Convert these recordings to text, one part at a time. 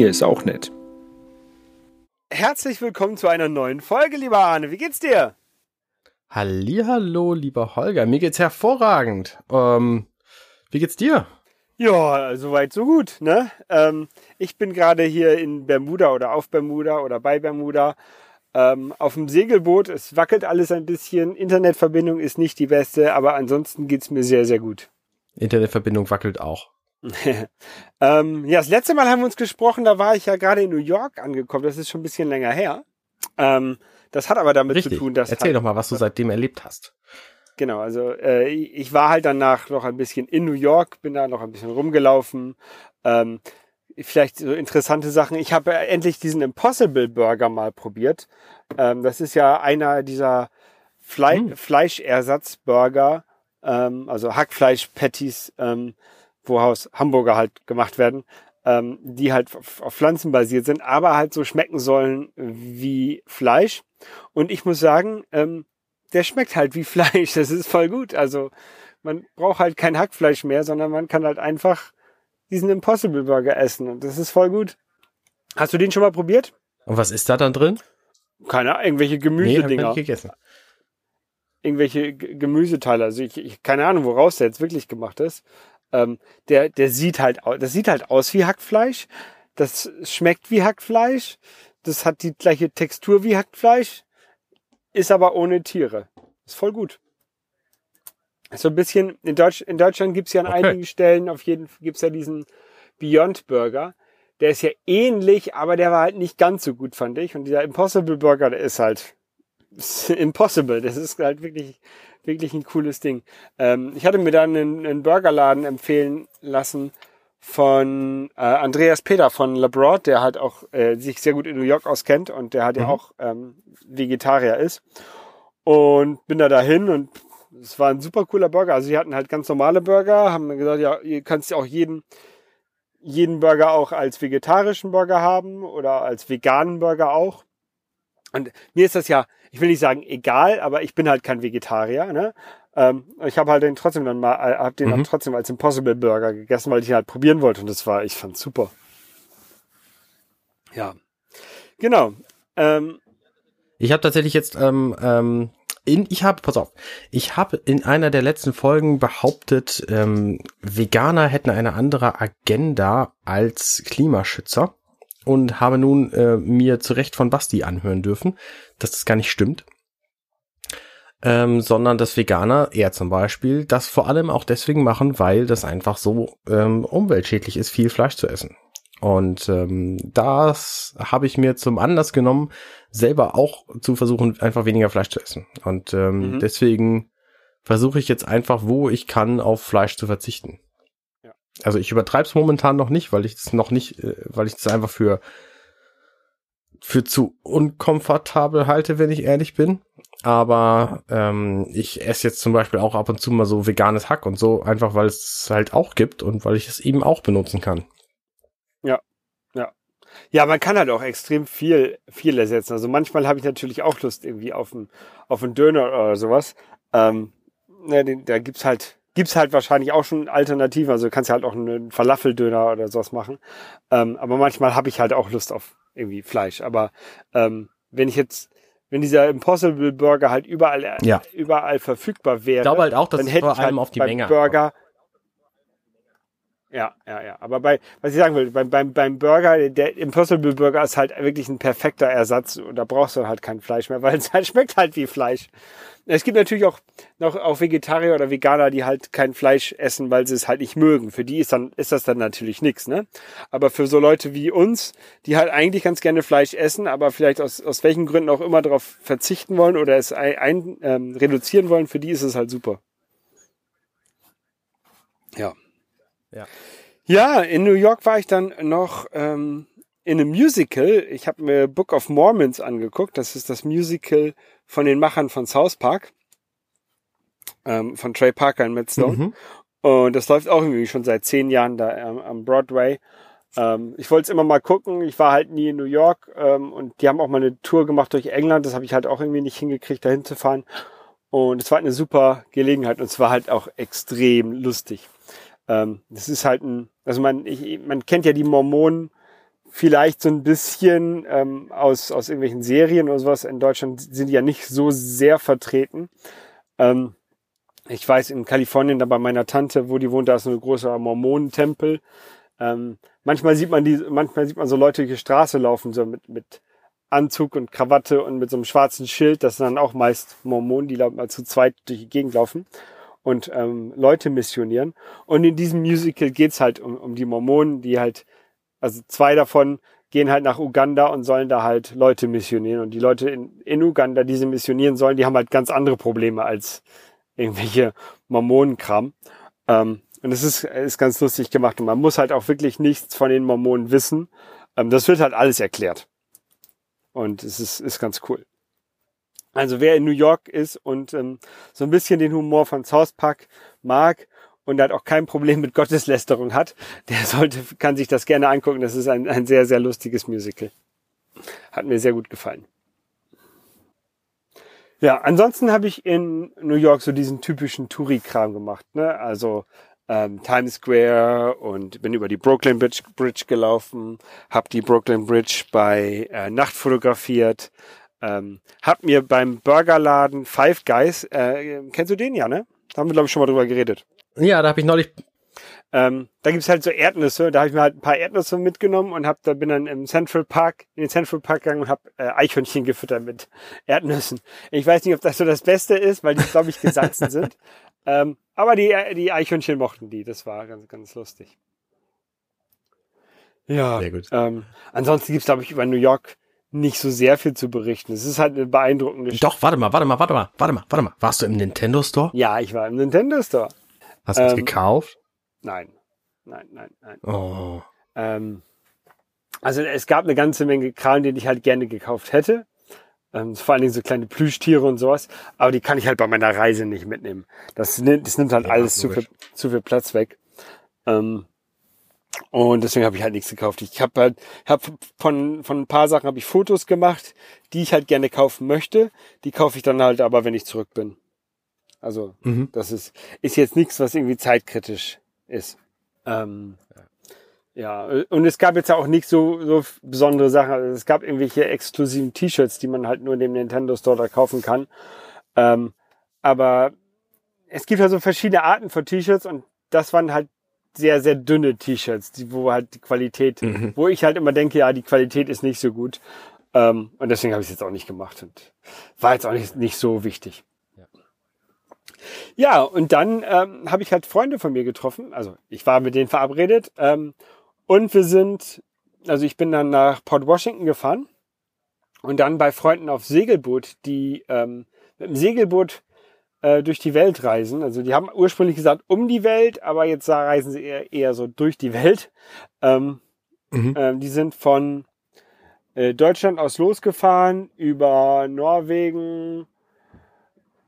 Daniel ist auch nett. Herzlich willkommen zu einer neuen Folge, lieber Arne. Wie geht's dir? Hallo, lieber Holger. Mir geht's hervorragend. Ähm, wie geht's dir? Ja, soweit so gut. Ne? Ähm, ich bin gerade hier in Bermuda oder auf Bermuda oder bei Bermuda ähm, auf dem Segelboot. Es wackelt alles ein bisschen. Internetverbindung ist nicht die beste, aber ansonsten geht's mir sehr, sehr gut. Internetverbindung wackelt auch. ähm, ja, das letzte Mal haben wir uns gesprochen, da war ich ja gerade in New York angekommen. Das ist schon ein bisschen länger her. Ähm, das hat aber damit Richtig. zu tun, dass. Erzähl halt, doch mal, was du seitdem erlebt hast. Genau, also äh, ich war halt danach noch ein bisschen in New York, bin da noch ein bisschen rumgelaufen. Ähm, vielleicht so interessante Sachen. Ich habe endlich diesen Impossible Burger mal probiert. Ähm, das ist ja einer dieser Fle Hm. Fleischersatzburger, ähm, also Hackfleisch-Patties, ähm, wo aus Hamburger halt gemacht werden, ähm, die halt auf, Pflanzen basiert sind, aber halt so schmecken sollen wie Fleisch. Und ich muss sagen, ähm, der schmeckt halt wie Fleisch. Das ist voll gut. Also man braucht halt kein Hackfleisch mehr, sondern man kann halt einfach diesen Impossible Burger essen und das ist voll gut. Hast du den schon mal probiert? Und was ist da dann drin? Keine Ahnung, irgendwelche Nee, hab ich Gemüsedinger, nicht gegessen. irgendwelche G- Gemüseteile. Also ich, ich keine Ahnung, woraus der jetzt wirklich gemacht ist. Ähm, der, der sieht halt aus, das sieht halt aus wie Hackfleisch. Das schmeckt wie Hackfleisch. Das hat die gleiche Textur wie Hackfleisch, ist aber ohne Tiere. Ist voll gut. So ein bisschen, in, Deutsch, in Deutschland gibt's ja an Okay. einigen Stellen, auf jeden Fall gibt's ja diesen Beyond Burger. Der ist ja ähnlich, aber der war halt nicht ganz so gut, fand ich. Und dieser Impossible Burger, der ist halt ist impossible. Das ist halt wirklich, wirklich ein cooles Ding. Ähm, ich hatte mir dann einen, einen Burgerladen empfehlen lassen von äh, Andreas Peter von Labroad, der halt auch äh, sich sehr gut in New York auskennt und der halt ja Mhm. auch ähm, Vegetarier ist. Und bin da dahin und es war ein super cooler Burger. Also die hatten halt ganz normale Burger, haben mir gesagt, ja, ihr kannst ja auch jeden jeden Burger auch als vegetarischen Burger haben oder als veganen Burger auch. Und mir ist das ja, ich will nicht sagen egal, aber ich bin halt kein Vegetarier. Ne? Ähm, ich habe halt den trotzdem dann mal, äh, hab den dann Mhm. trotzdem als Impossible Burger gegessen, weil ich ihn halt probieren wollte. Und das war, ich fand's super. Ja, genau. Ähm, Ich habe tatsächlich jetzt, ähm, ähm, in, ich habe, pass auf, ich habe in einer der letzten Folgen behauptet, ähm, Veganer hätten eine andere Agenda als Klimaschützer und habe nun äh, mir zu Recht von Basti anhören dürfen, dass das gar nicht stimmt. Ähm, sondern dass Veganer, er zum Beispiel, das vor allem auch deswegen machen, weil das einfach so ähm, umweltschädlich ist, viel Fleisch zu essen. Und ähm, das habe ich mir zum Anlass genommen, selber auch zu versuchen, einfach weniger Fleisch zu essen. Und ähm, Mhm. deswegen versuche ich jetzt einfach, wo ich kann, auf Fleisch zu verzichten. Ja. Also ich übertreibe es momentan noch nicht, weil ich es noch nicht, äh, weil ich es einfach für für zu unkomfortabel halte, wenn ich ehrlich bin. Aber ähm, ich esse jetzt zum Beispiel auch ab und zu mal so veganes Hack und so, einfach weil es halt auch gibt und weil ich es eben auch benutzen kann. Ja, man kann halt auch extrem viel, viel ersetzen. Also manchmal habe ich natürlich auch Lust irgendwie auf einen, auf einen Döner oder sowas. Ähm, ne, den, da gibt's halt, gibt's halt wahrscheinlich auch schon Alternativen. Also du kannst ja halt auch einen Falafeldöner oder sowas machen. Ähm, aber manchmal habe ich halt auch Lust auf irgendwie Fleisch. Aber ähm, wenn ich jetzt, wenn dieser Impossible Burger halt überall, Ja. überall verfügbar wäre, Ich glaube halt auch, dass dann es hätte vor ich halt allem auf die Menge Burger. Ja, ja, ja. Aber bei, was ich sagen will, beim, beim, beim Burger, der Impossible Burger ist halt wirklich ein perfekter Ersatz. Und da brauchst du halt kein Fleisch mehr, weil es halt schmeckt halt wie Fleisch. Es gibt natürlich auch noch auch Vegetarier oder Veganer, die halt kein Fleisch essen, weil sie es halt nicht mögen. Für die ist dann ist das dann natürlich nichts, ne? Aber für so Leute wie uns, die halt eigentlich ganz gerne Fleisch essen, aber vielleicht aus aus welchen Gründen auch immer darauf verzichten wollen oder es ein, ein ähm, reduzieren wollen, für die ist es halt super. Ja. Ja. Ja, in New York war ich dann noch ähm, in einem Musical. Ich habe mir Book of Mormons angeguckt. Das ist das Musical von den Machern von South Park. Ähm, von Trey Parker und Matt Stone. Mhm. Und das läuft auch irgendwie schon seit zehn Jahren da ähm, am Broadway. Ähm, ich wollte es immer mal gucken. Ich war halt nie in New York ähm, und die haben auch mal eine Tour gemacht durch England. Das habe ich halt auch irgendwie nicht hingekriegt, dahin zu fahren. Und es war halt eine super Gelegenheit und es war halt auch extrem lustig. Ähm, das ist halt ein, also man, ich, man kennt ja die Mormonen vielleicht so ein bisschen ähm, aus, aus irgendwelchen Serien oder sowas. In Deutschland sind die ja nicht so sehr vertreten. Ähm, ich weiß, in Kalifornien, da bei meiner Tante, wo die wohnt, da ist ein großer Mormonentempel. Ähm, manchmal sieht man die, manchmal sieht man so Leute durch die Straße laufen, so mit, mit Anzug und Krawatte und mit so einem schwarzen Schild. Das sind dann auch meist Mormonen, die mal zu zweit durch die Gegend laufen und ähm, Leute missionieren. Und in diesem Musical geht's halt um, um die Mormonen, die halt, also zwei davon gehen halt nach Uganda und sollen da halt Leute missionieren. Und die Leute in, in Uganda, die sie missionieren sollen, die haben halt ganz andere Probleme als irgendwelche Mormonenkram. Ähm, und es ist, ist ganz lustig gemacht. Und man muss halt auch wirklich nichts von den Mormonen wissen. Ähm, das wird halt alles erklärt. Und es ist, ist ganz cool. Also wer in New York ist und ähm, so ein bisschen den Humor von South Park mag und halt auch kein Problem mit Gotteslästerung hat, der sollte, kann sich das gerne angucken. Das ist ein, ein sehr, sehr lustiges Musical. Hat mir sehr gut gefallen. Ja, ansonsten habe ich in New York so diesen typischen Touri-Kram gemacht. Ne? Also ähm, Times Square und bin über die Brooklyn Bridge, Bridge gelaufen, habe die Brooklyn Bridge bei äh, Nacht fotografiert, ähm, hab mir beim Burgerladen Five Guys, äh, kennst du den ja, ne? Da haben wir, glaube ich, schon mal drüber geredet. Ja, da habe ich neulich. Ähm, da gibt's halt so Erdnüsse. Da habe ich mir halt ein paar Erdnüsse mitgenommen und hab, da bin dann im Central Park, in den Central Park gegangen und habe äh, Eichhörnchen gefüttert mit Erdnüssen. Ich weiß nicht, ob das so das Beste ist, weil die, glaube ich, gesalzen sind. Ähm, aber die, die Eichhörnchen mochten die. Das war ganz, ganz lustig. Ja. Sehr gut. Ähm, ansonsten gibt's glaube ich, über New York nicht so sehr viel zu berichten. Es ist halt eine beeindruckende Doch, warte mal, warte mal, warte mal, warte mal, warte mal. Warst du im Nintendo Store? Ja, ich war im Nintendo Store. Hast du ähm, es gekauft? Nein. Nein, nein, nein. Oh. Ähm, also es gab eine ganze Menge Kram, den ich halt gerne gekauft hätte. Ähm, vor allen Dingen so kleine Plüschtiere und sowas. Aber die kann ich halt bei meiner Reise nicht mitnehmen. Das, nimmt, das nimmt halt ja, alles zu viel, zu viel Platz weg. Ähm, und deswegen habe ich halt nichts gekauft. Ich habe halt hab von von ein paar Sachen habe ich Fotos gemacht, die ich halt gerne kaufen möchte. Die kaufe ich dann halt aber, wenn ich zurück bin. Also mhm. das ist ist jetzt nichts, was irgendwie zeitkritisch ist. Ähm, ja, und es gab jetzt ja auch nicht so so besondere Sachen. Also es gab irgendwelche exklusiven T-Shirts, die man halt nur in dem Nintendo Store da kaufen kann. Ähm, aber es gibt halt so verschiedene Arten von T-Shirts und das waren halt sehr, sehr dünne T-Shirts, die, wo halt die Qualität, mhm. wo ich halt immer denke, ja, die Qualität ist nicht so gut. Ähm, und deswegen habe ich es jetzt auch nicht gemacht und war jetzt auch nicht, nicht so wichtig. Ja, ja und dann ähm, habe ich halt Freunde von mir getroffen. Also ich war mit denen verabredet. Ähm, und wir sind, also ich bin dann nach Port Washington gefahren und dann bei Freunden auf Segelboot, die ähm, mit dem Segelboot äh, durch die Welt reisen. Also die haben ursprünglich gesagt um die Welt, aber jetzt reisen sie eher, eher so durch die Welt. Ähm, mhm. ähm, die sind von äh, Deutschland aus losgefahren über Norwegen,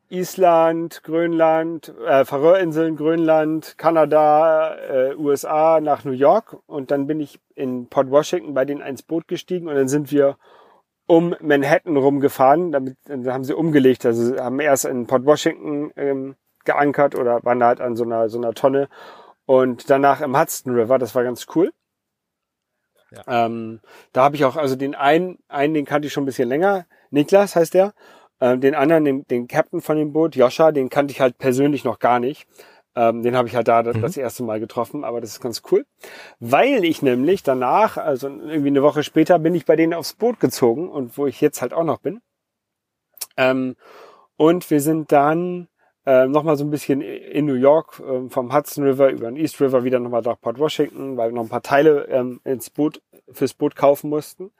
Island, Grönland, äh, Färöerinseln, Grönland, Kanada, äh, USA nach New York und dann bin ich in Port Washington bei denen ins Boot gestiegen und dann sind wir um Manhattan rumgefahren. Damit dann haben sie umgelegt. Also haben erst in Port Washington ähm, geankert oder waren halt an so einer, so einer Tonne. Und danach im Hudson River. Das war ganz cool. Ja. Ähm, da habe ich auch, also den einen, einen, den kannte ich schon ein bisschen länger. Niklas heißt der. Ähm, den anderen, den, den Captain von dem Boot, Joscha, den kannte ich halt persönlich noch gar nicht. Ähm, den habe ich halt da mhm. das erste Mal getroffen, aber das ist ganz cool. Weil ich nämlich danach, also irgendwie eine Woche später, bin ich bei denen aufs Boot gezogen und wo ich jetzt halt auch noch bin. Ähm, und wir sind dann äh, nochmal so ein bisschen in New York äh, vom Hudson River über den East River wieder nochmal nach Port Washington, weil wir noch ein paar Teile ähm, ins Boot, fürs Boot kaufen mussten.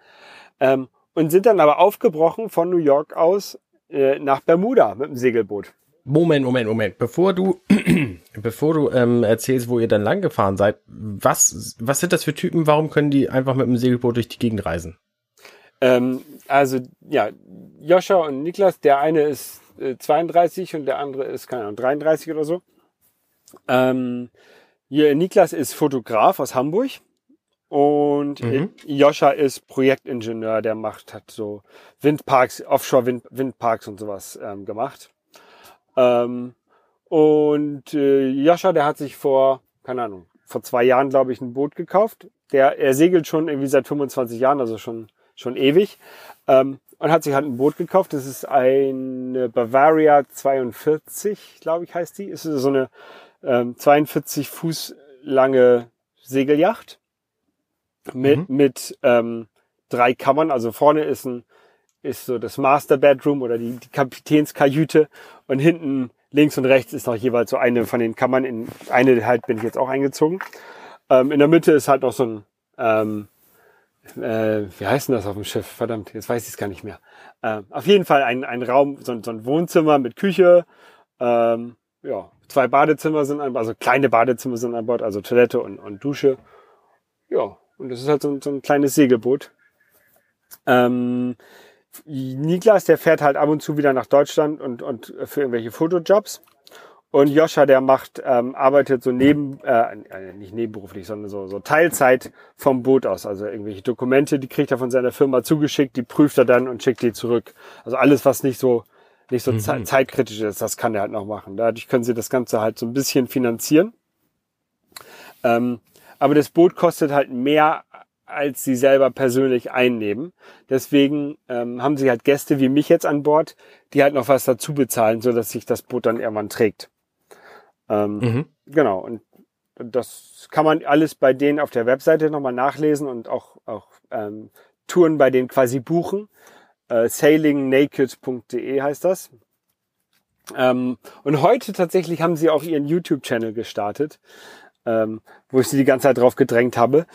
Ähm, und sind dann aber aufgebrochen von New York aus äh, nach Bermuda mit dem Segelboot. Moment, Moment, Moment. Bevor du, bevor du ähm, erzählst, wo ihr dann lang gefahren seid, was, was sind das für Typen? Warum können die einfach mit dem Segelboot durch die Gegend reisen? Ähm, also ja, Joscha und Niklas, der eine ist äh, 32 und der andere ist keine Ahnung 33 oder so. Ähm, hier, Niklas ist Fotograf aus Hamburg und mhm. Joscha ist Projektingenieur, der macht hat so Windparks, Offshore -Wind Windparks und sowas ähm, gemacht. Ähm, und äh, Joscha, der hat sich vor, keine Ahnung, vor zwei Jahren, glaube ich, ein Boot gekauft. der, er segelt schon irgendwie seit 25 Jahren, also schon, schon ewig. Ähm, und hat sich halt ein Boot gekauft. Das ist eine Bavaria 42, glaube ich, heißt die. Ist so eine ähm, 42 Fuß lange Segelyacht mit, mhm. mit ähm, drei Kammern. Also vorne ist ein ist so das Master Bedroom oder die, die Kapitänskajüte und hinten links und rechts ist noch jeweils so eine von den Kammern. In eine halt bin ich jetzt auch eingezogen. Ähm, in der Mitte ist halt noch so ein ähm, äh, wie heißt denn das auf dem Schiff? Verdammt, jetzt weiß ich es gar nicht mehr. Ähm, auf jeden Fall ein, ein Raum, so, so ein Wohnzimmer mit Küche, ähm, ja, zwei Badezimmer sind an, also kleine Badezimmer sind an Bord, also Toilette und, und Dusche. Ja, und das ist halt so, so ein kleines Segelboot. Ähm, Niklas, der fährt halt ab und zu wieder nach Deutschland und, und für irgendwelche Fotojobs. Und Joscha, der macht, ähm, arbeitet so neben, äh, äh, nicht nebenberuflich, sondern so, so Teilzeit vom Boot aus. Also irgendwelche Dokumente, die kriegt er von seiner Firma zugeschickt, die prüft er dann und schickt die zurück. Also alles, was nicht so, nicht so mhm. zeitkritisch ist, das kann er halt noch machen. Dadurch können sie das Ganze halt so ein bisschen finanzieren. Ähm, aber das Boot kostet halt mehr, als sie selber persönlich einnehmen. Deswegen ähm, haben sie halt Gäste wie mich jetzt an Bord, die halt noch was dazu bezahlen, so dass sich das Boot dann irgendwann trägt. Ähm, mhm. Genau, und das kann man alles bei denen auf der Webseite nochmal nachlesen und auch, auch ähm, Touren bei denen quasi buchen. Äh, sailingnaked.de heißt das. Ähm, und heute tatsächlich haben sie auch ihren YouTube-Channel gestartet, ähm, wo ich sie die ganze Zeit drauf gedrängt habe.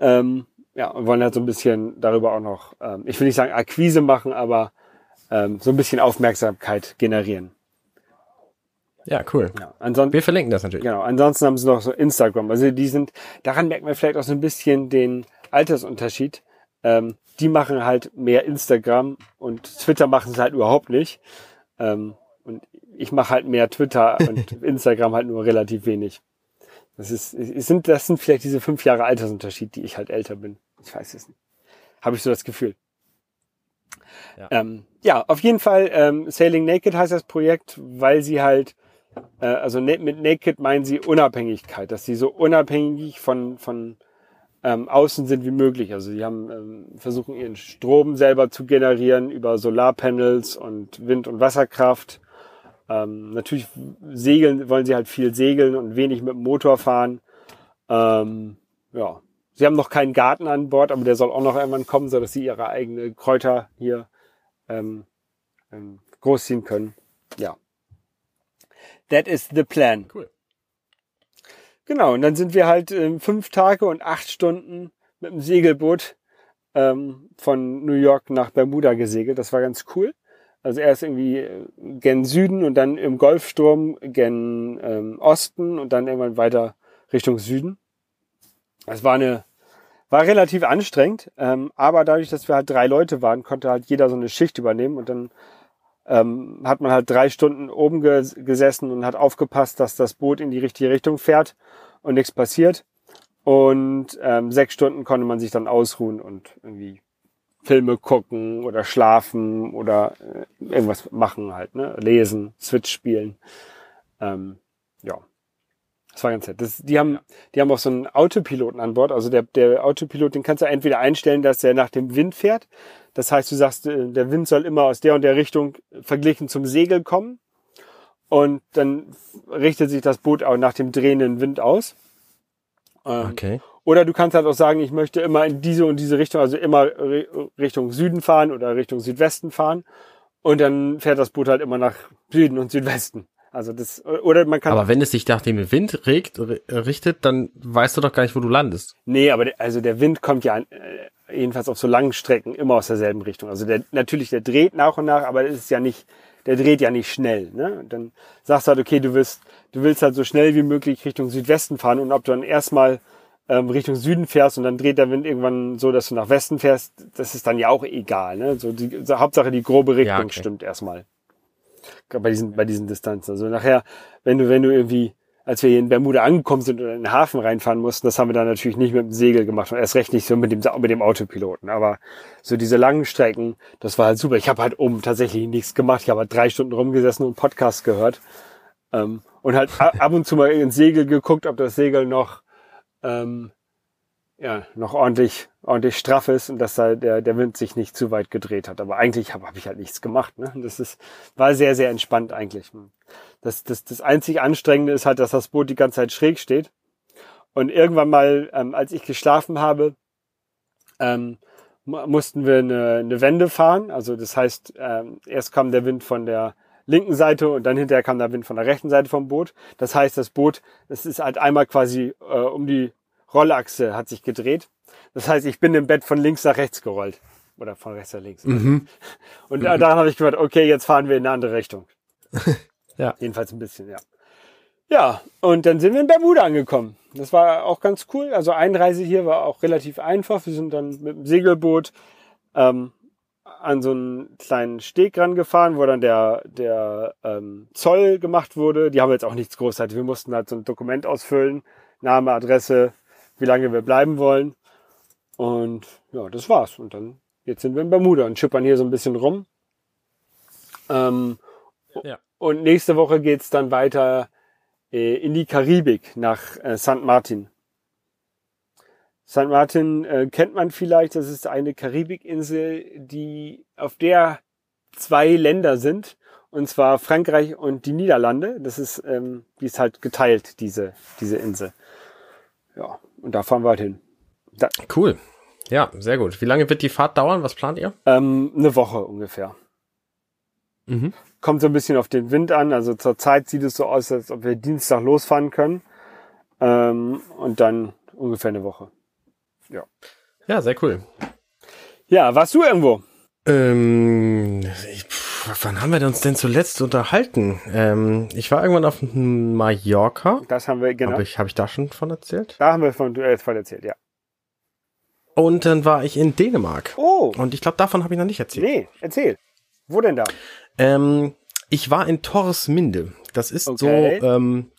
Ähm, ja, und wollen halt so ein bisschen darüber auch noch, ähm, ich will nicht sagen Akquise machen, aber ähm, so ein bisschen Aufmerksamkeit generieren. Ja, cool. Ja, ansonsten, Wir verlinken das natürlich. Genau. Ansonsten haben sie noch so Instagram. Also die sind, daran merkt man vielleicht auch so ein bisschen den Altersunterschied. Ähm, die machen halt mehr Instagram und Twitter machen sie halt überhaupt nicht. Ähm, und ich mache halt mehr Twitter und Instagram halt nur relativ wenig. Das ist, sind, das sind vielleicht diese fünf Jahre Altersunterschied, die ich halt älter bin. Ich weiß es nicht. Habe ich so das Gefühl. Ja, ähm, ja auf jeden Fall, ähm, Sailing Naked heißt das Projekt, weil sie halt äh, also mit Naked meinen sie Unabhängigkeit, dass sie so unabhängig von, von ähm, außen sind wie möglich. Also sie haben ähm, versuchen ihren Strom selber zu generieren über Solarpanels und Wind- und Wasserkraft. Ähm, natürlich segeln wollen sie halt viel segeln und wenig mit dem Motor fahren. Ähm, ja, sie haben noch keinen Garten an Bord, aber der soll auch noch irgendwann kommen, so dass sie ihre eigene Kräuter hier ähm, ähm, großziehen können. Ja. That is the plan. Cool. Genau, und dann sind wir halt ähm, fünf Tage und acht Stunden mit dem Segelboot ähm, von New York nach Bermuda gesegelt. Das war ganz cool. Also erst irgendwie äh, gen Süden und dann im Golfstrom gen ähm, Osten und dann irgendwann weiter Richtung Süden. Es war eine, war relativ anstrengend, ähm, aber dadurch, dass wir halt drei Leute waren, konnte halt jeder so eine Schicht übernehmen und dann ähm, hat man halt drei Stunden oben ges gesessen und hat aufgepasst, dass das Boot in die richtige Richtung fährt und nichts passiert. Und ähm, sechs Stunden konnte man sich dann ausruhen und irgendwie Filme gucken oder schlafen oder äh, irgendwas machen halt, ne? Lesen, Switch spielen. Ähm, ja. Das war ganz nett. Das, die haben, die haben auch so einen Autopiloten an Bord. Also der, der Autopilot, den kannst du entweder einstellen, dass er nach dem Wind fährt. Das heißt, du sagst, äh, der Wind soll immer aus der und der Richtung verglichen zum Segel kommen. Und dann richtet sich das Boot auch nach dem drehenden Wind aus. Ähm, okay. Oder du kannst halt auch sagen, ich möchte immer in diese und diese Richtung, also immer Richtung Süden fahren oder Richtung Südwesten fahren. Und dann fährt das Boot halt immer nach Süden und Südwesten. Also das, oder man kann. Aber wenn es sich nach dem Wind regt, richtet, dann weißt du doch gar nicht, wo du landest. Nee, aber der, also der Wind kommt ja äh, jedenfalls auf so langen Strecken immer aus derselben Richtung. Also der, natürlich, der dreht nach und nach, aber es ist ja nicht, der dreht ja nicht schnell. Ne? Und dann sagst du halt, okay, du willst, du willst halt so schnell wie möglich Richtung Südwesten fahren und ob du dann erstmal ähm, Richtung Süden fährst und dann dreht der Wind irgendwann so, dass du nach Westen fährst, das ist dann ja auch egal. Ne? So die, so Hauptsache die grobe Richtung ja, okay. stimmt erstmal bei diesen, bei diesen Distanzen. Also nachher, wenn du, wenn du irgendwie, als wir hier in Bermuda angekommen sind oder in den Hafen reinfahren mussten, das haben wir dann natürlich nicht mit dem Segel gemacht und erst recht nicht so mit dem, mit dem Autopiloten. Aber so diese langen Strecken, das war halt super. Ich habe halt oben tatsächlich nichts gemacht. Ich habe halt drei Stunden rumgesessen und Podcast gehört. Ähm, und halt ab und zu mal ins Segel geguckt, ob das Segel noch, ähm, ja, noch ordentlich, ordentlich straff ist und dass da der, der Wind sich nicht zu weit gedreht hat. Aber eigentlich habe hab ich halt nichts gemacht. Ne? Das ist, war sehr, sehr entspannt eigentlich. Das, das, das einzig Anstrengende ist halt, dass das Boot die ganze Zeit schräg steht. Und irgendwann mal, ähm, als ich geschlafen habe, ähm, mussten wir eine, eine Wende fahren. Also das heißt, ähm, erst kam der Wind von der linken Seite und dann hinterher kam der Wind von der rechten Seite vom Boot. Das heißt, das Boot, das ist halt einmal quasi äh, um die Rollachse hat sich gedreht. Das heißt, ich bin im Bett von links nach rechts gerollt. Oder von rechts nach links. Mhm. Und mhm. daran habe ich gedacht, okay, jetzt fahren wir in eine andere Richtung. ja. Jedenfalls ein bisschen, ja. Ja, und dann sind wir in Bermuda angekommen. Das war auch ganz cool. Also Einreise hier war auch relativ einfach. Wir sind dann mit dem Segelboot ähm, an so einen kleinen Steg rangefahren, wo dann der, der ähm, Zoll gemacht wurde. Die haben jetzt auch nichts großartig. Wir mussten halt so ein Dokument ausfüllen. Name, Adresse, wie lange wir bleiben wollen. Und ja, das war's. Und dann, jetzt sind wir in Bermuda und schippern hier so ein bisschen rum. Ähm, ja. Und nächste Woche geht's dann weiter äh, in die Karibik nach äh, St. Martin. St. Martin äh, kennt man vielleicht, das ist eine Karibikinsel, die auf der zwei Länder sind, und zwar Frankreich und die Niederlande. Das ist, ähm, die ist halt geteilt, diese, diese Insel. Ja, und da fahren wir halt hin. Da cool. Ja, sehr gut. Wie lange wird die Fahrt dauern? Was plant ihr? Ähm, eine Woche ungefähr. Mhm. Kommt so ein bisschen auf den Wind an. Also zurzeit sieht es so aus, als ob wir Dienstag losfahren können. Ähm, und dann ungefähr eine Woche. Ja. Ja, sehr cool. Ja, warst du irgendwo? Ähm, ich, pff, wann haben wir uns denn zuletzt unterhalten? Ähm, ich war irgendwann auf Mallorca. Das haben wir, genau. Habe ich, hab ich da schon von erzählt? Da haben wir von, äh, von erzählt, ja. Und dann war ich in Dänemark. Oh. Und ich glaube, davon habe ich noch nicht erzählt. Nee, erzähl. Wo denn da? Ähm, ich war in Torresminde. Das ist okay. so ähm,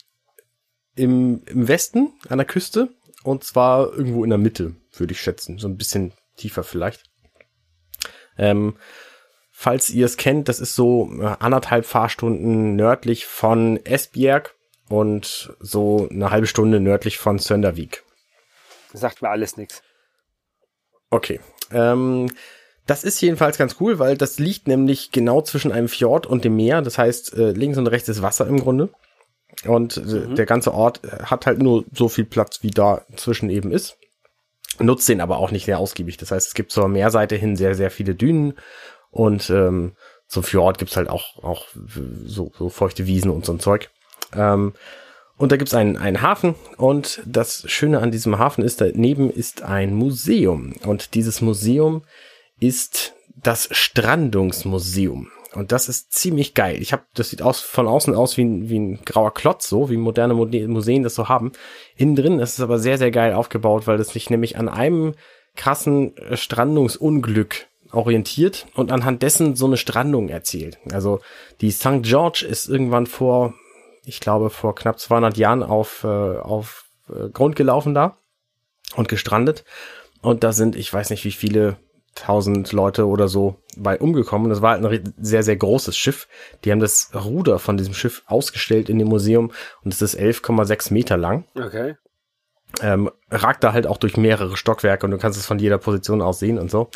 im, im Westen an der Küste. Und zwar irgendwo in der Mitte, würde ich schätzen. So ein bisschen tiefer vielleicht. Ähm, falls ihr es kennt, das ist so äh, anderthalb Fahrstunden nördlich von Esbjerg und so eine halbe Stunde nördlich von Söndervik. Sagt mir alles nichts. Okay. Ähm, das ist jedenfalls ganz cool, weil das liegt nämlich genau zwischen einem Fjord und dem Meer. Das heißt, äh, links und rechts ist Wasser im Grunde. Und äh, mhm. der ganze Ort hat halt nur so viel Platz, wie da zwischen eben ist. Nutzt den aber auch nicht sehr ausgiebig. Das heißt, es gibt zur Meerseite hin sehr, sehr viele Dünen und ähm, zum Fjord gibt's halt auch, auch so, so feuchte Wiesen und so ein Zeug. Ähm, und da gibt's einen, einen Hafen und das Schöne an diesem Hafen ist, daneben ist ein Museum. Und dieses Museum ist das Strandungsmuseum. Und das ist ziemlich geil. Ich habe, das sieht aus von außen aus wie ein, wie ein grauer Klotz, so wie moderne Museen das so haben. Innen drin ist es aber sehr, sehr geil aufgebaut, weil es sich nämlich an einem krassen äh, Strandungsunglück orientiert und anhand dessen so eine Strandung erzählt. Also die St. George ist irgendwann vor, ich glaube, vor knapp 200 Jahren auf, äh, auf äh, Grund gelaufen da und gestrandet. Und da sind, ich weiß nicht wie viele tausend Leute oder so bei umgekommen. Das war halt ein sehr, sehr großes Schiff. Die haben das Ruder von diesem Schiff ausgestellt in dem Museum und es ist 11,6 Meter lang. Okay. Ähm, ragt da halt auch durch mehrere Stockwerke und du kannst es von jeder Position aus sehen und so.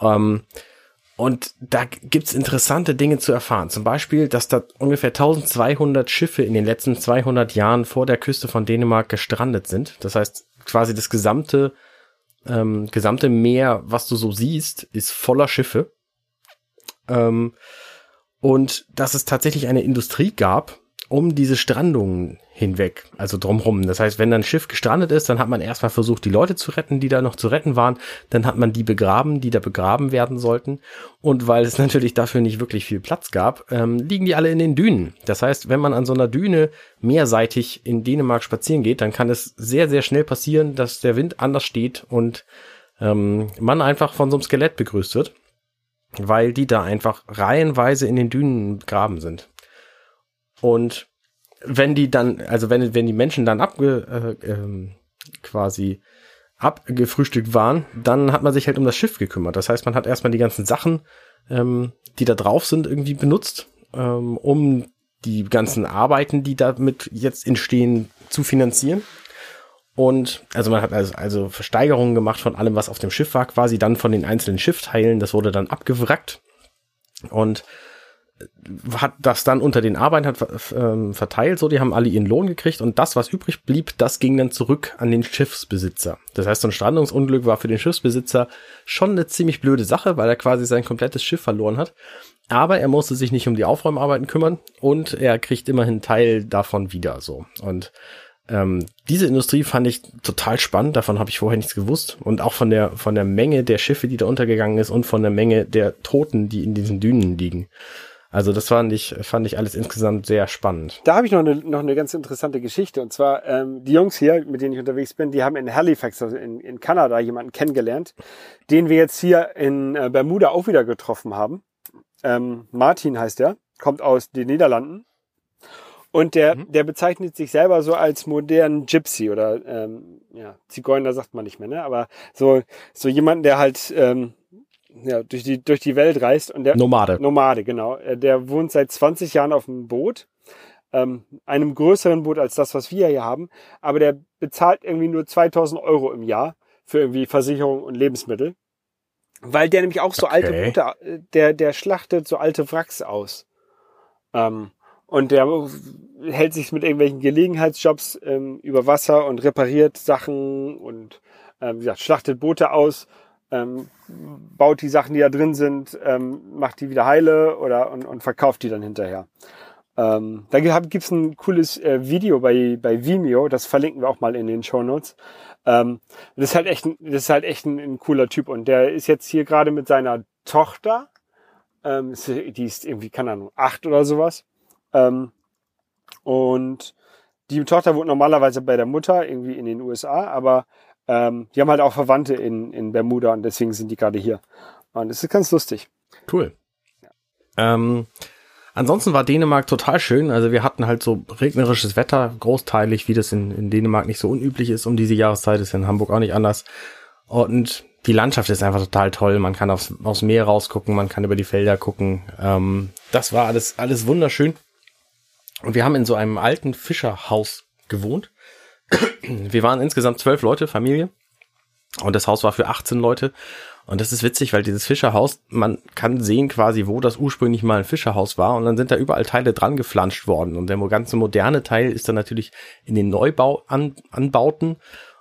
Ähm, und da gibt's interessante Dinge zu erfahren. Zum Beispiel, dass da ungefähr 1200 Schiffe in den letzten 200 Jahren vor der Küste von Dänemark gestrandet sind. Das heißt, quasi das gesamte ähm, gesamte Meer, was du so siehst, ist voller Schiffe. Ähm, und dass es tatsächlich eine Industrie gab, um diese Strandungen hinweg, also drumrum. Das heißt, wenn ein Schiff gestrandet ist, dann hat man erstmal versucht, die Leute zu retten, die da noch zu retten waren. Dann hat man die begraben, die da begraben werden sollten. Und weil es natürlich dafür nicht wirklich viel Platz gab, ähm, liegen die alle in den Dünen. Das heißt, wenn man an so einer Düne mehrseitig in Dänemark spazieren geht, dann kann es sehr, sehr schnell passieren, dass der Wind anders steht und ähm, man einfach von so einem Skelett begrüßt wird, weil die da einfach reihenweise in den Dünen begraben sind. Und wenn die dann, also wenn, wenn die Menschen dann abge, äh, ähm, quasi abgefrühstückt waren, dann hat man sich halt um das Schiff gekümmert. Das heißt, man hat erstmal die ganzen Sachen, ähm, die da drauf sind, irgendwie benutzt, ähm, um die ganzen Arbeiten, die damit jetzt entstehen, zu finanzieren. Und also man hat also, also Versteigerungen gemacht von allem, was auf dem Schiff war, quasi dann von den einzelnen Schiffsteilen. Das wurde dann abgewrackt und hat das dann unter den Arbeitern ähm, verteilt, so, die haben alle ihren Lohn gekriegt und das, was übrig blieb, das ging dann zurück an den Schiffsbesitzer. Das heißt, so ein Strandungsunglück war für den Schiffsbesitzer schon eine ziemlich blöde Sache, weil er quasi sein komplettes Schiff verloren hat. Aber er musste sich nicht um die Aufräumarbeiten kümmern und er kriegt immerhin Teil davon wieder, so. Und ähm, diese Industrie fand ich total spannend, davon habe ich vorher nichts gewusst. Und auch von der, von der Menge der Schiffe, die da untergegangen ist und von der Menge der Toten, die in diesen Dünen liegen. Also das fand ich, fand ich alles insgesamt sehr spannend. Da habe ich noch eine, noch eine ganz interessante Geschichte. Und zwar, ähm, die Jungs hier, mit denen ich unterwegs bin, die haben in Halifax, also in, in Kanada, jemanden kennengelernt, den wir jetzt hier in äh, Bermuda auch wieder getroffen haben. Ähm, Martin heißt er, kommt aus den Niederlanden. Und der, mhm. der bezeichnet sich selber so als modernen Gypsy oder ähm, ja, Zigeuner sagt man nicht mehr, ne? Aber so, so jemand, der halt ähm, ja, durch die, durch die Welt reist. Und der, Nomade. Nomade, genau. Äh, der wohnt seit 20 Jahren auf einem Boot, ähm, einem größeren Boot als das, was wir hier haben. Aber der bezahlt irgendwie nur 2000 Euro im Jahr für irgendwie Versicherung und Lebensmittel. Weil der nämlich auch so okay. alte Boote, äh, der, der schlachtet so alte Wracks aus. Ähm, und der hält sich mit irgendwelchen Gelegenheitsjobs ähm, über Wasser und repariert Sachen und ähm, wie gesagt, schlachtet Boote aus ähm, baut die Sachen, die da drin sind, ähm, macht die wieder heile oder und, und verkauft die dann hinterher. Ähm, da gibt es ein cooles äh, Video bei, bei Vimeo, das verlinken wir auch mal in den Show Notes. Ähm, das ist halt echt, ein, das ist halt echt ein, ein cooler Typ und der ist jetzt hier gerade mit seiner Tochter, ähm, die ist irgendwie, keine Ahnung, acht oder sowas. Ähm, und die Tochter wohnt normalerweise bei der Mutter irgendwie in den USA, aber ähm, die haben halt auch Verwandte in, in Bermuda und deswegen sind die gerade hier. Und es ist ganz lustig. Cool. Ähm, ansonsten war Dänemark total schön. Also wir hatten halt so regnerisches Wetter, großteilig, wie das in, in Dänemark nicht so unüblich ist um diese Jahreszeit, ist in Hamburg auch nicht anders. Und die Landschaft ist einfach total toll. Man kann aufs, aufs Meer rausgucken, man kann über die Felder gucken. Ähm, das war alles, alles wunderschön. Und wir haben in so einem alten Fischerhaus gewohnt. Wir waren insgesamt zwölf Leute, Familie. Und das Haus war für 18 Leute. Und das ist witzig, weil dieses Fischerhaus, man kann sehen quasi, wo das ursprünglich mal ein Fischerhaus war. Und dann sind da überall Teile dran geflanscht worden. Und der ganze moderne Teil ist dann natürlich in den Neubauanbauten.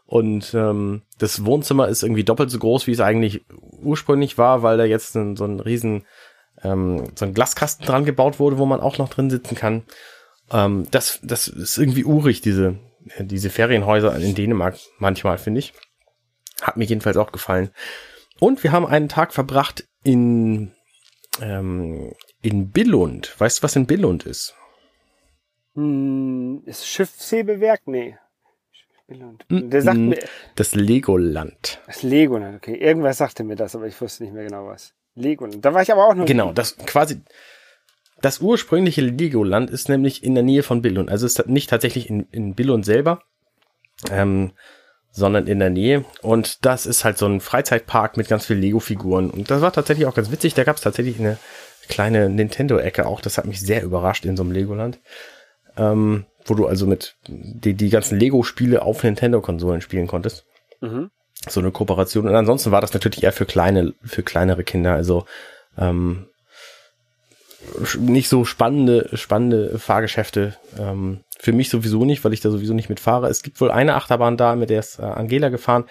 Und ähm, das Wohnzimmer ist irgendwie doppelt so groß, wie es eigentlich ursprünglich war, weil da jetzt ein, so ein riesen ähm, so ein Glaskasten dran gebaut wurde, wo man auch noch drin sitzen kann. Ähm, das, das ist irgendwie urig, diese, diese Ferienhäuser in Dänemark manchmal, finde ich. Hat mir jedenfalls auch gefallen. Und wir haben einen Tag verbracht in, ähm, in Billund. Weißt du, was in Billund ist? Hm, ist Schiffshebewerk? Nee. Billund. Der sagt mir. Das Legoland. Das Legoland, okay. Irgendwas sagte mir das, aber ich wusste nicht mehr genau was. Legoland. Da war ich aber auch noch. Genau, das quasi, das ursprüngliche Legoland ist nämlich in der Nähe von Billund. Also es ist nicht tatsächlich in, in Billund selber, ähm, sondern in der Nähe. Und das ist halt so ein Freizeitpark mit ganz vielen Lego-Figuren. Und das war tatsächlich auch ganz witzig. Da gab es tatsächlich eine kleine Nintendo-Ecke auch. Das hat mich sehr überrascht in so einem Legoland. Ähm, wo du also mit die, die ganzen Lego-Spiele auf Nintendo-Konsolen spielen konntest. Mhm. So eine Kooperation. Und ansonsten war das natürlich eher für kleine, für kleinere Kinder. Also ähm, nicht so spannende, spannende Fahrgeschäfte. Ähm, für mich sowieso nicht, weil ich da sowieso nicht mitfahre. Es gibt wohl eine Achterbahn da, mit der ist äh, Angela gefahren.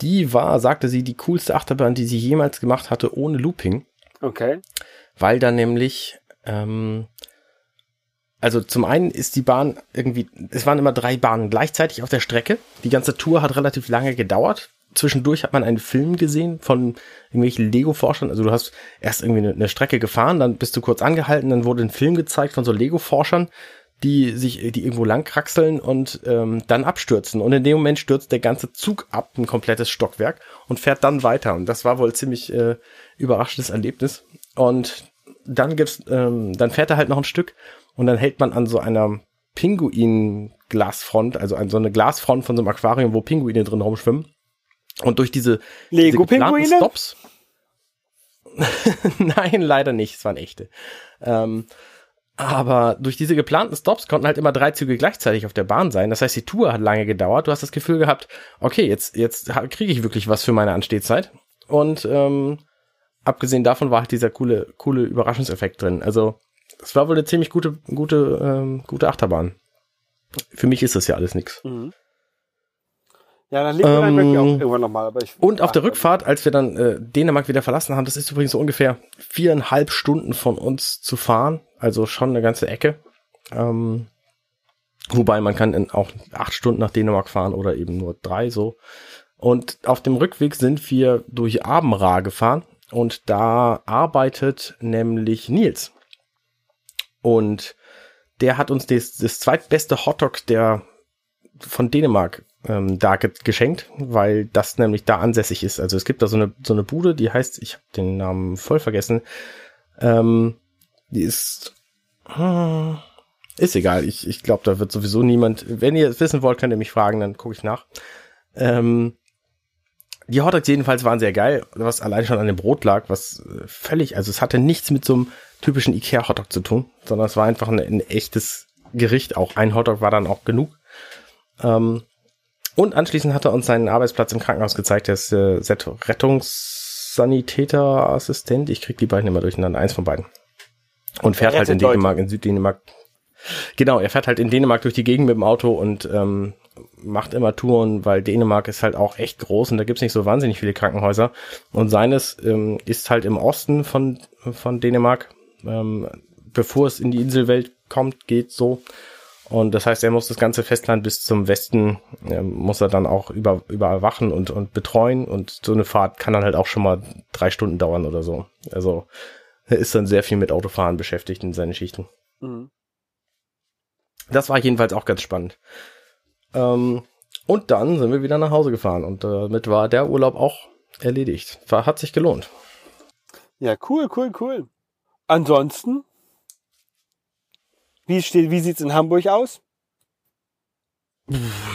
Die war, sagte sie, die coolste Achterbahn, die sie jemals gemacht hatte, ohne Looping. Okay. Weil da nämlich, ähm, also zum einen ist die Bahn irgendwie, es waren immer drei Bahnen gleichzeitig auf der Strecke. Die ganze Tour hat relativ lange gedauert zwischendurch hat man einen Film gesehen von irgendwelchen Lego-Forschern. Also du hast erst irgendwie eine, eine, Strecke gefahren, dann bist du kurz angehalten, dann wurde ein Film gezeigt von so Lego-Forschern, die sich, die irgendwo langkraxeln und ähm, dann abstürzen. Und in dem Moment stürzt der ganze Zug ab, ein komplettes Stockwerk und fährt dann weiter. Und das war wohl ziemlich äh, überraschendes Erlebnis. Und dann gibt's, ähm, dann fährt er halt noch ein Stück und dann hält man an so einer Pinguin-Glasfront, also an so eine Glasfront von so einem Aquarium, wo Pinguine drin rumschwimmen. Und durch diese, Lego diese Stops. Nein, leider nicht. Es waren echte. Ähm, Aber durch diese geplanten Stops konnten halt immer drei Züge gleichzeitig auf der Bahn sein. Das heißt, die Tour hat lange gedauert. Du hast das Gefühl gehabt, okay, jetzt, jetzt kriege ich wirklich was für meine Anstehzeit. Und ähm, abgesehen davon war halt dieser coole, coole Überraschungseffekt drin. Also es war wohl eine ziemlich gute, gute, ähm, gute Achterbahn. Für mich ist das ja alles nix. Mhm. Ja, dann liegt ähm, mir auch irgendwann nochmal. Und auf der Rückfahrt, als wir dann äh, Dänemark wieder verlassen haben, das ist übrigens so ungefähr viereinhalb Stunden von uns zu fahren, also schon eine ganze Ecke. Ähm, wobei man kann in auch acht Stunden nach Dänemark fahren oder eben nur drei so. Und auf dem Rückweg sind wir durch Abenra gefahren und da arbeitet nämlich Nils. Und der hat uns das, das zweitbeste Hotdog der von Dänemark ähm, da ge geschenkt, weil das nämlich da ansässig ist. Also es gibt da so eine, so eine Bude, die heißt, ich habe den Namen voll vergessen, ähm, die ist, äh, ist egal, ich, ich glaube, da wird sowieso niemand, wenn ihr es wissen wollt, könnt ihr mich fragen, dann gucke ich nach. Ähm, die Hotdogs jedenfalls waren sehr geil, was allein schon an dem Brot lag, was äh, völlig, also es hatte nichts mit so einem typischen Ikea Hotdog zu tun, sondern es war einfach ein, ein echtes Gericht. Auch ein Hotdog war dann auch genug. Ähm, und anschließend hat er uns seinen Arbeitsplatz im Krankenhaus gezeigt. Er ist äh, Rettungssanitäterassistent. Ich krieg die beiden immer durcheinander. Eins von beiden. Und fährt halt in Dänemark, in Süddänemark. Genau, er fährt halt in Dänemark durch die Gegend mit dem Auto und ähm, macht immer Touren, weil Dänemark ist halt auch echt groß und da gibt's nicht so wahnsinnig viele Krankenhäuser. Und seines ähm, ist halt im Osten von, von Dänemark, ähm, bevor es in die Inselwelt kommt, geht so. Und das heißt, er muss das ganze Festland bis zum Westen, äh, muss er dann auch über, überwachen und, und betreuen. Und so eine Fahrt kann dann halt auch schon mal drei Stunden dauern oder so. Also er ist dann sehr viel mit Autofahren beschäftigt in seinen Schichten. Mhm. Das war jedenfalls auch ganz spannend. Ähm, und dann sind wir wieder nach Hause gefahren und damit war der Urlaub auch erledigt. War, hat sich gelohnt. Ja, cool, cool, cool. Ansonsten wie, steht, wie sieht's in Hamburg aus?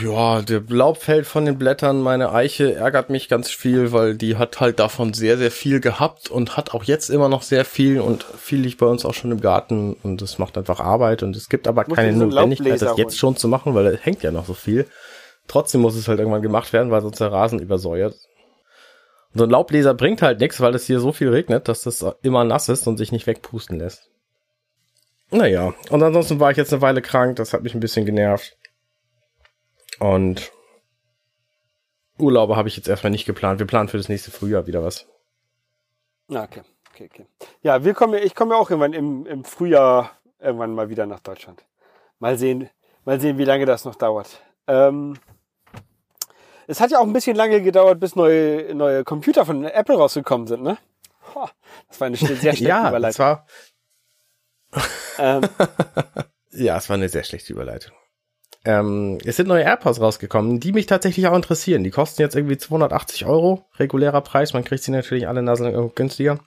Ja, der Laub fällt von den Blättern. Meine Eiche ärgert mich ganz viel, weil die hat halt davon sehr, sehr viel gehabt und hat auch jetzt immer noch sehr viel und viel liegt bei uns auch schon im Garten und das macht einfach Arbeit und es gibt aber keine Notwendigkeit, das jetzt schon zu machen, weil es hängt ja noch so viel. Trotzdem muss es halt irgendwann gemacht werden, weil sonst der Rasen übersäuert. Und so ein Laubbläser bringt halt nichts, weil es hier so viel regnet, dass das immer nass ist und sich nicht wegpusten lässt. Naja, und ansonsten war ich jetzt eine Weile krank, das hat mich ein bisschen genervt. Und Urlaube habe ich jetzt erstmal nicht geplant. Wir planen für das nächste Frühjahr wieder was. Okay, okay, okay. Ja, wir kommen, ich komme ja auch irgendwann im, im Frühjahr irgendwann mal wieder nach Deutschland. Mal sehen, mal sehen, wie lange das noch dauert. Ähm, es hat ja auch ein bisschen lange gedauert, bis neue, neue Computer von Apple rausgekommen sind, ne? Das war eine sehr schlechte ja, Überleitung. Das war, ähm. ja, es war eine sehr schlechte Überleitung. Ähm, es sind neue AirPods rausgekommen, die mich tatsächlich auch interessieren. Die kosten jetzt irgendwie 280 Euro, regulärer Preis. Man kriegt sie natürlich alle Nasen günstiger.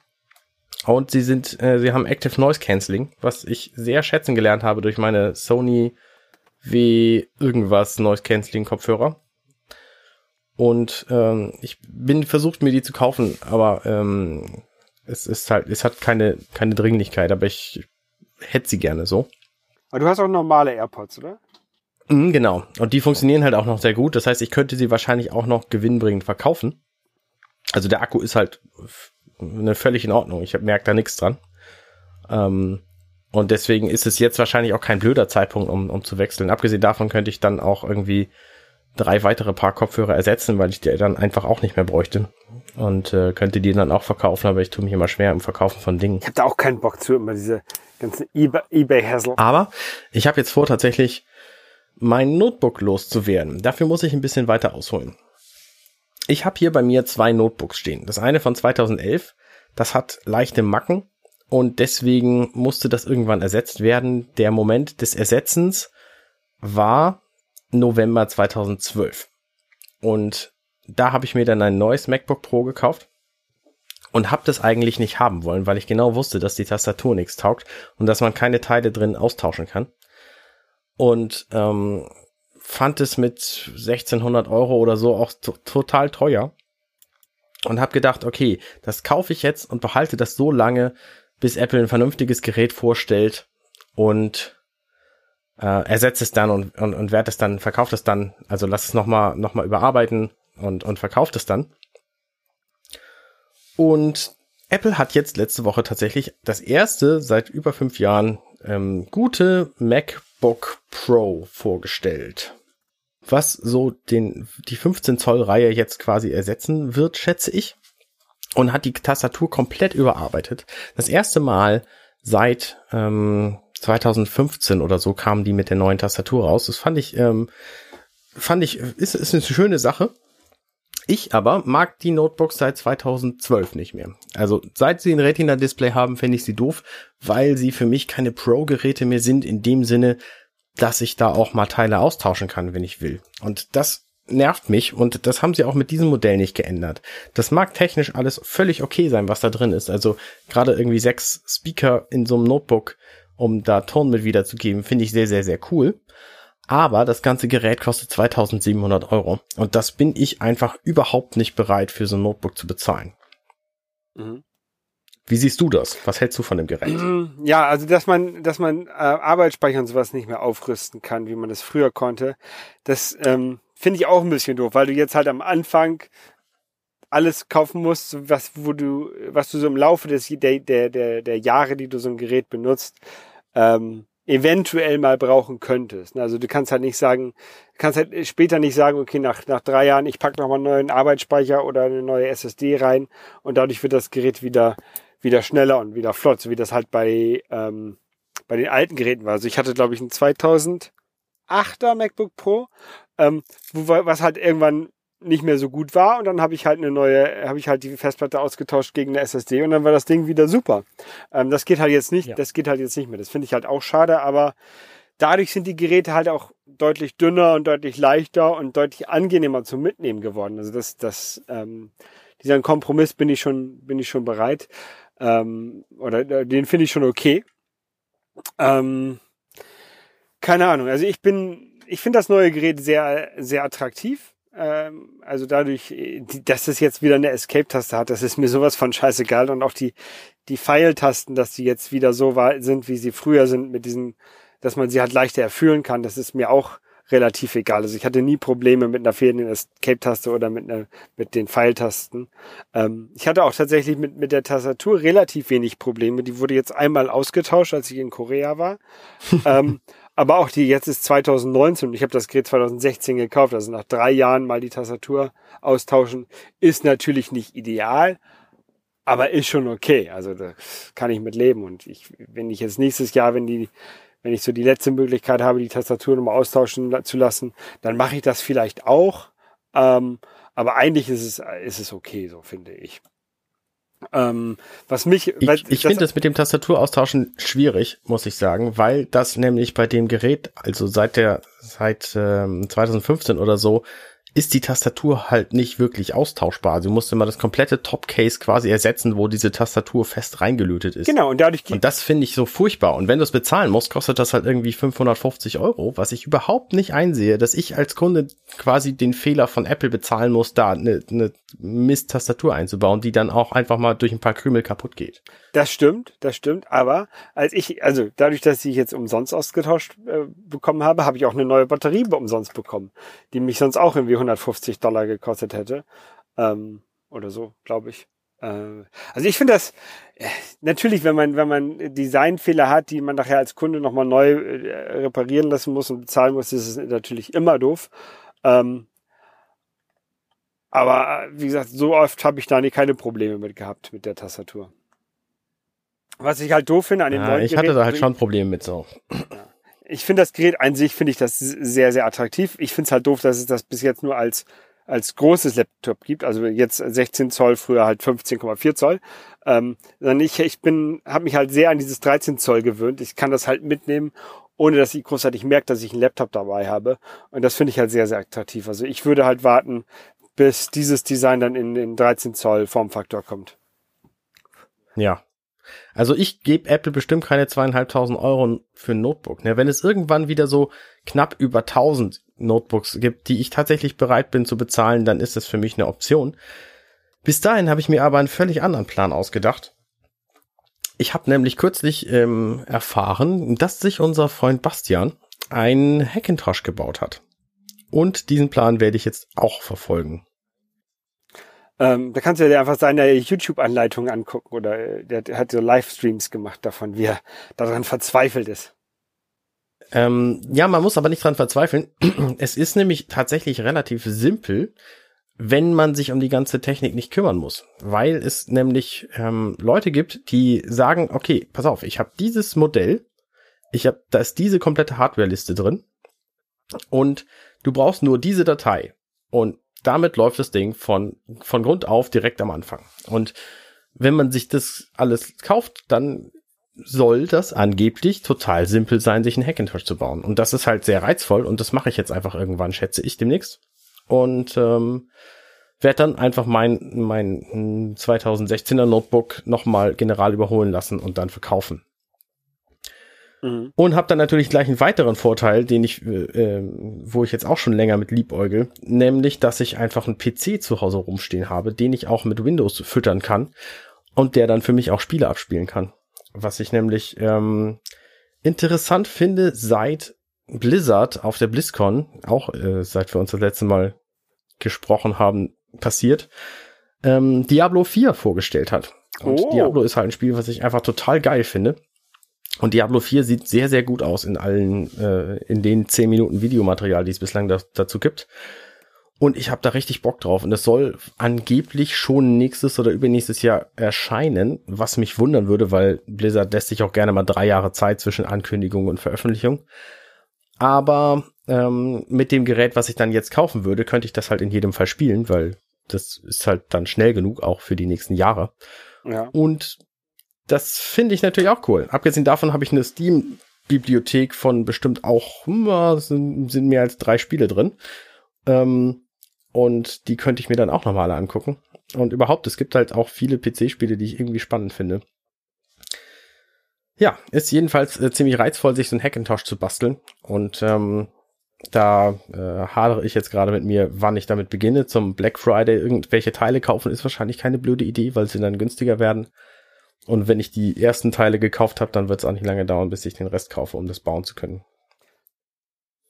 Und sie sind, äh, sie haben Active Noise Cancelling, was ich sehr schätzen gelernt habe durch meine Sony W irgendwas Noise Cancelling Kopfhörer. Und ähm, ich bin versucht, mir die zu kaufen, aber ähm, es ist halt, es hat keine, keine Dringlichkeit, aber ich hätte sie gerne so. Aber du hast auch normale AirPods, oder? Mhm, genau. Und die funktionieren halt auch noch sehr gut. Das heißt, ich könnte sie wahrscheinlich auch noch gewinnbringend verkaufen. Also der Akku ist halt eine völlig in Ordnung. Ich merke da nichts dran. Ähm, und deswegen ist es jetzt wahrscheinlich auch kein blöder Zeitpunkt, um, um zu wechseln. Abgesehen davon könnte ich dann auch irgendwie drei weitere Paar Kopfhörer ersetzen, weil ich die dann einfach auch nicht mehr bräuchte. Und äh, könnte die dann auch verkaufen, aber ich tue mich immer schwer im Verkaufen von Dingen. Ich habe da auch keinen Bock zu, immer diese ganze eBay-Hassel. Aber ich habe jetzt vor, tatsächlich mein Notebook loszuwerden. Dafür muss ich ein bisschen weiter ausholen. Ich habe hier bei mir zwei Notebooks stehen. Das eine von 2011, das hat leichte Macken und deswegen musste das irgendwann ersetzt werden. Der Moment des Ersetzens war November 2012. Und da habe ich mir dann ein neues MacBook Pro gekauft und habe das eigentlich nicht haben wollen, weil ich genau wusste, dass die Tastatur nichts taugt und dass man keine Teile drin austauschen kann. Und ähm, fand es mit 1600 Euro oder so auch total teuer und habe gedacht, okay, das kaufe ich jetzt und behalte das so lange, bis Apple ein vernünftiges Gerät vorstellt und äh, ersetze es dann und, und, und werde es dann, verkauft es dann, also lass es nochmal noch mal überarbeiten und, und verkauft es dann. Und Apple hat jetzt letzte Woche tatsächlich das erste seit über fünf Jahren ähm, gute MacBook Pro vorgestellt. Was so den, die 15 Zoll Reihe jetzt quasi ersetzen wird, schätze ich. Und hat die Tastatur komplett überarbeitet. Das erste Mal seit ähm, 2015 oder so kamen die mit der neuen Tastatur raus. Das fand ich, ähm, fand ich, ist, ist eine schöne Sache. Ich aber mag die Notebooks seit 2012 nicht mehr. Also seit sie ein Retina-Display haben, finde ich sie doof, weil sie für mich keine Pro-Geräte mehr sind, in dem Sinne, dass ich da auch mal Teile austauschen kann, wenn ich will. Und das nervt mich und das haben sie auch mit diesem Modell nicht geändert. Das mag technisch alles völlig okay sein, was da drin ist. Also gerade irgendwie sechs Speaker in so einem Notebook, um da Ton mit wiederzugeben, finde ich sehr, sehr, sehr cool. Aber das ganze Gerät kostet 2700 Euro. Und das bin ich einfach überhaupt nicht bereit für so ein Notebook zu bezahlen. Mhm. Wie siehst du das? Was hältst du von dem Gerät? Ja, also dass man, dass man äh, Arbeitsspeicher und sowas nicht mehr aufrüsten kann, wie man das früher konnte, das ähm, finde ich auch ein bisschen doof, weil du jetzt halt am Anfang alles kaufen musst, was wo du, was du so im Laufe des der der der, Jahre, die du so ein Gerät benutzt, ähm, eventuell mal brauchen könntest. Also du kannst halt nicht sagen, kannst halt später nicht sagen, okay, nach, nach drei Jahren, ich packe nochmal einen neuen Arbeitsspeicher oder eine neue SSD rein und dadurch wird das Gerät wieder, wieder schneller und wieder flott, so wie das halt bei, ähm, bei den alten Geräten war. Also ich hatte, glaube ich, ein 2008er MacBook Pro, ähm, wo, was halt irgendwann nicht mehr so gut war und dann habe ich halt eine neue, habe ich halt die Festplatte ausgetauscht gegen eine SSD und dann war das Ding wieder super. Ähm, das geht halt jetzt nicht, ja. das geht halt jetzt nicht mehr. Das finde ich halt auch schade, aber dadurch sind die Geräte halt auch deutlich dünner und deutlich leichter und deutlich angenehmer zum Mitnehmen geworden. Also das, das, ähm, dieser Kompromiss bin ich schon, bin ich schon bereit. Ähm, oder äh, den finde ich schon okay. Ähm, keine Ahnung. Also ich bin, ich finde das neue Gerät sehr, sehr attraktiv. Ähm, also dadurch, dass es jetzt wieder eine Escape-Taste hat, das ist mir sowas von scheißegal. Und auch die, die Pfeiltasten, dass die jetzt wieder so sind, wie sie früher sind, mit diesen, dass man sie halt leichter erfüllen kann, das ist mir auch relativ egal. Also ich hatte nie Probleme mit einer fehlenden Escape-Taste oder mit, einer, mit den Pfeiltasten. Ähm, ich hatte auch tatsächlich mit, mit der Tastatur relativ wenig Probleme. Die wurde jetzt einmal ausgetauscht, als ich in Korea war. ähm, aber auch die, jetzt ist 2019 und ich habe das Gerät 2016 gekauft, also nach drei Jahren mal die Tastatur austauschen, ist natürlich nicht ideal, aber ist schon okay. Also da kann ich mit leben. Und ich, wenn ich jetzt nächstes Jahr, wenn die, wenn ich so die letzte Möglichkeit habe, die Tastatur nochmal austauschen zu lassen, dann mache ich das vielleicht auch. Ähm, aber eigentlich ist es, ist es okay, so finde ich. Ähm, was mich, ich, ich finde das mit dem Tastaturaustauschen schwierig, muss ich sagen, weil das nämlich bei dem Gerät, also seit der seit ähm, 2015 oder so, ist die Tastatur halt nicht wirklich austauschbar. Du musst immer das komplette Topcase quasi ersetzen, wo diese Tastatur fest reingelötet ist. Genau, und dadurch Und das finde ich so furchtbar. Und wenn du es bezahlen musst, kostet das halt irgendwie 550 Euro, was ich überhaupt nicht einsehe, dass ich als Kunde quasi den Fehler von Apple bezahlen muss, da eine, eine Mist-Tastatur einzubauen, die dann auch einfach mal durch ein paar Krümel kaputt geht. Das stimmt, das stimmt. Aber als ich, also dadurch, dass ich jetzt umsonst ausgetauscht äh, bekommen habe, habe ich auch eine neue Batterie umsonst bekommen, die mich sonst auch irgendwie 150 Dollar gekostet hätte. Ähm, oder so, glaube ich. Äh, also ich finde das äh, natürlich, wenn man, wenn man Designfehler hat, die man nachher als Kunde nochmal neu äh, reparieren lassen muss und bezahlen muss, ist es natürlich immer doof. Ähm, aber wie gesagt, so oft habe ich da nie keine Probleme mit gehabt mit der Tastatur. Was ich halt doof finde an dem ja, neuen Ich hatte da halt schon Probleme mit so. Ja. Ich finde das Gerät an sich finde ich das sehr sehr attraktiv. Ich finde es halt doof, dass es das bis jetzt nur als als großes Laptop gibt, also jetzt 16 Zoll, früher halt 15,4 Zoll. Ähm, ich, ich bin, habe mich halt sehr an dieses 13 Zoll gewöhnt. Ich kann das halt mitnehmen, ohne dass ich großartig merke, dass ich einen Laptop dabei habe. Und das finde ich halt sehr, sehr attraktiv. Also ich würde halt warten, bis dieses Design dann in den 13 Zoll Formfaktor kommt. Ja, also ich gebe Apple bestimmt keine zweieinhalbtausend Euro für ein Notebook. Ne? Wenn es irgendwann wieder so knapp über tausend Notebooks gibt, die ich tatsächlich bereit bin zu bezahlen, dann ist das für mich eine Option. Bis dahin habe ich mir aber einen völlig anderen Plan ausgedacht. Ich habe nämlich kürzlich ähm, erfahren, dass sich unser Freund Bastian ein Hackintosh gebaut hat. Und diesen Plan werde ich jetzt auch verfolgen. Ähm, da kannst du dir einfach seine YouTube-Anleitung angucken oder äh, der, hat so Livestreams gemacht davon, wie er daran verzweifelt ist. Ähm, ja, man muss aber nicht dran verzweifeln. Es ist nämlich tatsächlich relativ simpel, wenn man sich um die ganze Technik nicht kümmern muss, weil es nämlich ähm, Leute gibt, die sagen, okay, pass auf, ich habe dieses Modell, ich habe, da ist diese komplette Hardware-Liste drin und du brauchst nur diese Datei und damit läuft das Ding von, von Grund auf direkt am Anfang. Und wenn man sich das alles kauft, dann soll das angeblich total simpel sein, sich einen Hackintosh zu bauen. Und das ist halt sehr reizvoll und das mache ich jetzt einfach irgendwann, schätze ich demnächst. Und ähm, werde dann einfach mein, mein 2016er Notebook nochmal general überholen lassen und dann verkaufen. Mhm. Und habe dann natürlich gleich einen weiteren Vorteil, den ich, äh, ähm, wo ich jetzt auch schon länger mit liebäugel, nämlich, dass ich einfach einen PC zu Hause rumstehen habe, den ich auch mit Windows füttern kann und der dann für mich auch Spiele abspielen kann. Was ich nämlich ähm, interessant finde, seit Blizzard auf der BlizzCon, auch äh, seit wir uns das letzte Mal gesprochen haben, passiert, ähm, Diablo 4 vorgestellt hat. Und oh. Diablo ist halt ein Spiel, was ich einfach total geil finde. Und Diablo 4 sieht sehr, sehr gut aus in allen, äh, in den 10 Minuten Videomaterial, die es bislang da, dazu gibt. Und ich habe da richtig Bock drauf. Und es soll angeblich schon nächstes oder übernächstes Jahr erscheinen, was mich wundern würde, weil Blizzard lässt sich auch gerne mal drei Jahre Zeit zwischen Ankündigung und Veröffentlichung. Aber ähm, mit dem Gerät, was ich dann jetzt kaufen würde, könnte ich das halt in jedem Fall spielen, weil das ist halt dann schnell genug, auch für die nächsten Jahre. Ja. Und das finde ich natürlich auch cool. Abgesehen davon habe ich eine Steam-Bibliothek von bestimmt auch, hm, sind, sind mehr als drei Spiele drin. Ähm, und die könnte ich mir dann auch nochmal angucken. Und überhaupt, es gibt halt auch viele PC-Spiele, die ich irgendwie spannend finde. Ja, ist jedenfalls äh, ziemlich reizvoll, sich so ein Hackintosh zu basteln. Und ähm, da äh, hadere ich jetzt gerade mit mir, wann ich damit beginne. Zum Black Friday irgendwelche Teile kaufen ist wahrscheinlich keine blöde Idee, weil sie dann günstiger werden. Und wenn ich die ersten Teile gekauft habe, dann wird es auch nicht lange dauern, bis ich den Rest kaufe, um das bauen zu können.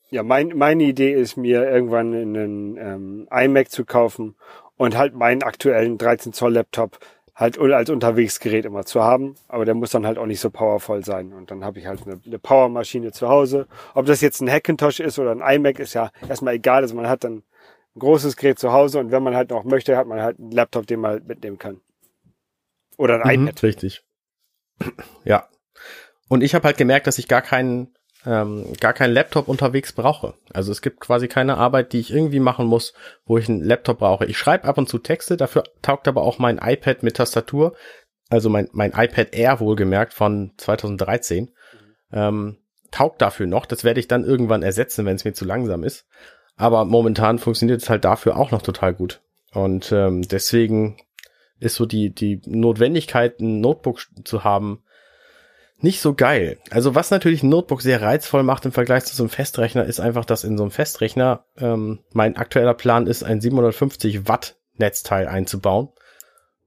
Ja, mein, meine Idee ist mir irgendwann einen ähm, iMac zu kaufen und halt meinen aktuellen 13 Zoll Laptop halt als Unterwegsgerät immer zu haben. Aber der muss dann halt auch nicht so powervoll sein. Und dann habe ich halt eine, eine Powermaschine zu Hause. Ob das jetzt ein Hackintosh ist oder ein iMac, ist ja erstmal egal. Also man hat dann ein großes Gerät zu Hause und wenn man halt noch möchte, hat man halt einen Laptop, den man halt mitnehmen kann. Oder ein mhm, iPad. Richtig. Ja. Und ich habe halt gemerkt, dass ich gar keinen ähm, gar keinen Laptop unterwegs brauche. Also es gibt quasi keine Arbeit, die ich irgendwie machen muss, wo ich einen Laptop brauche. Ich schreibe ab und zu Texte, dafür taugt aber auch mein iPad mit Tastatur, also mein, mein iPad Air wohlgemerkt von 2013, mhm. ähm, taugt dafür noch. Das werde ich dann irgendwann ersetzen, wenn es mir zu langsam ist. Aber momentan funktioniert es halt dafür auch noch total gut. Und ähm, deswegen ist so die, die Notwendigkeit, ein Notebook zu haben, nicht so geil. Also was natürlich ein Notebook sehr reizvoll macht im Vergleich zu so einem Festrechner, ist einfach, dass in so einem Festrechner ähm, mein aktueller Plan ist, ein 750 Watt Netzteil einzubauen,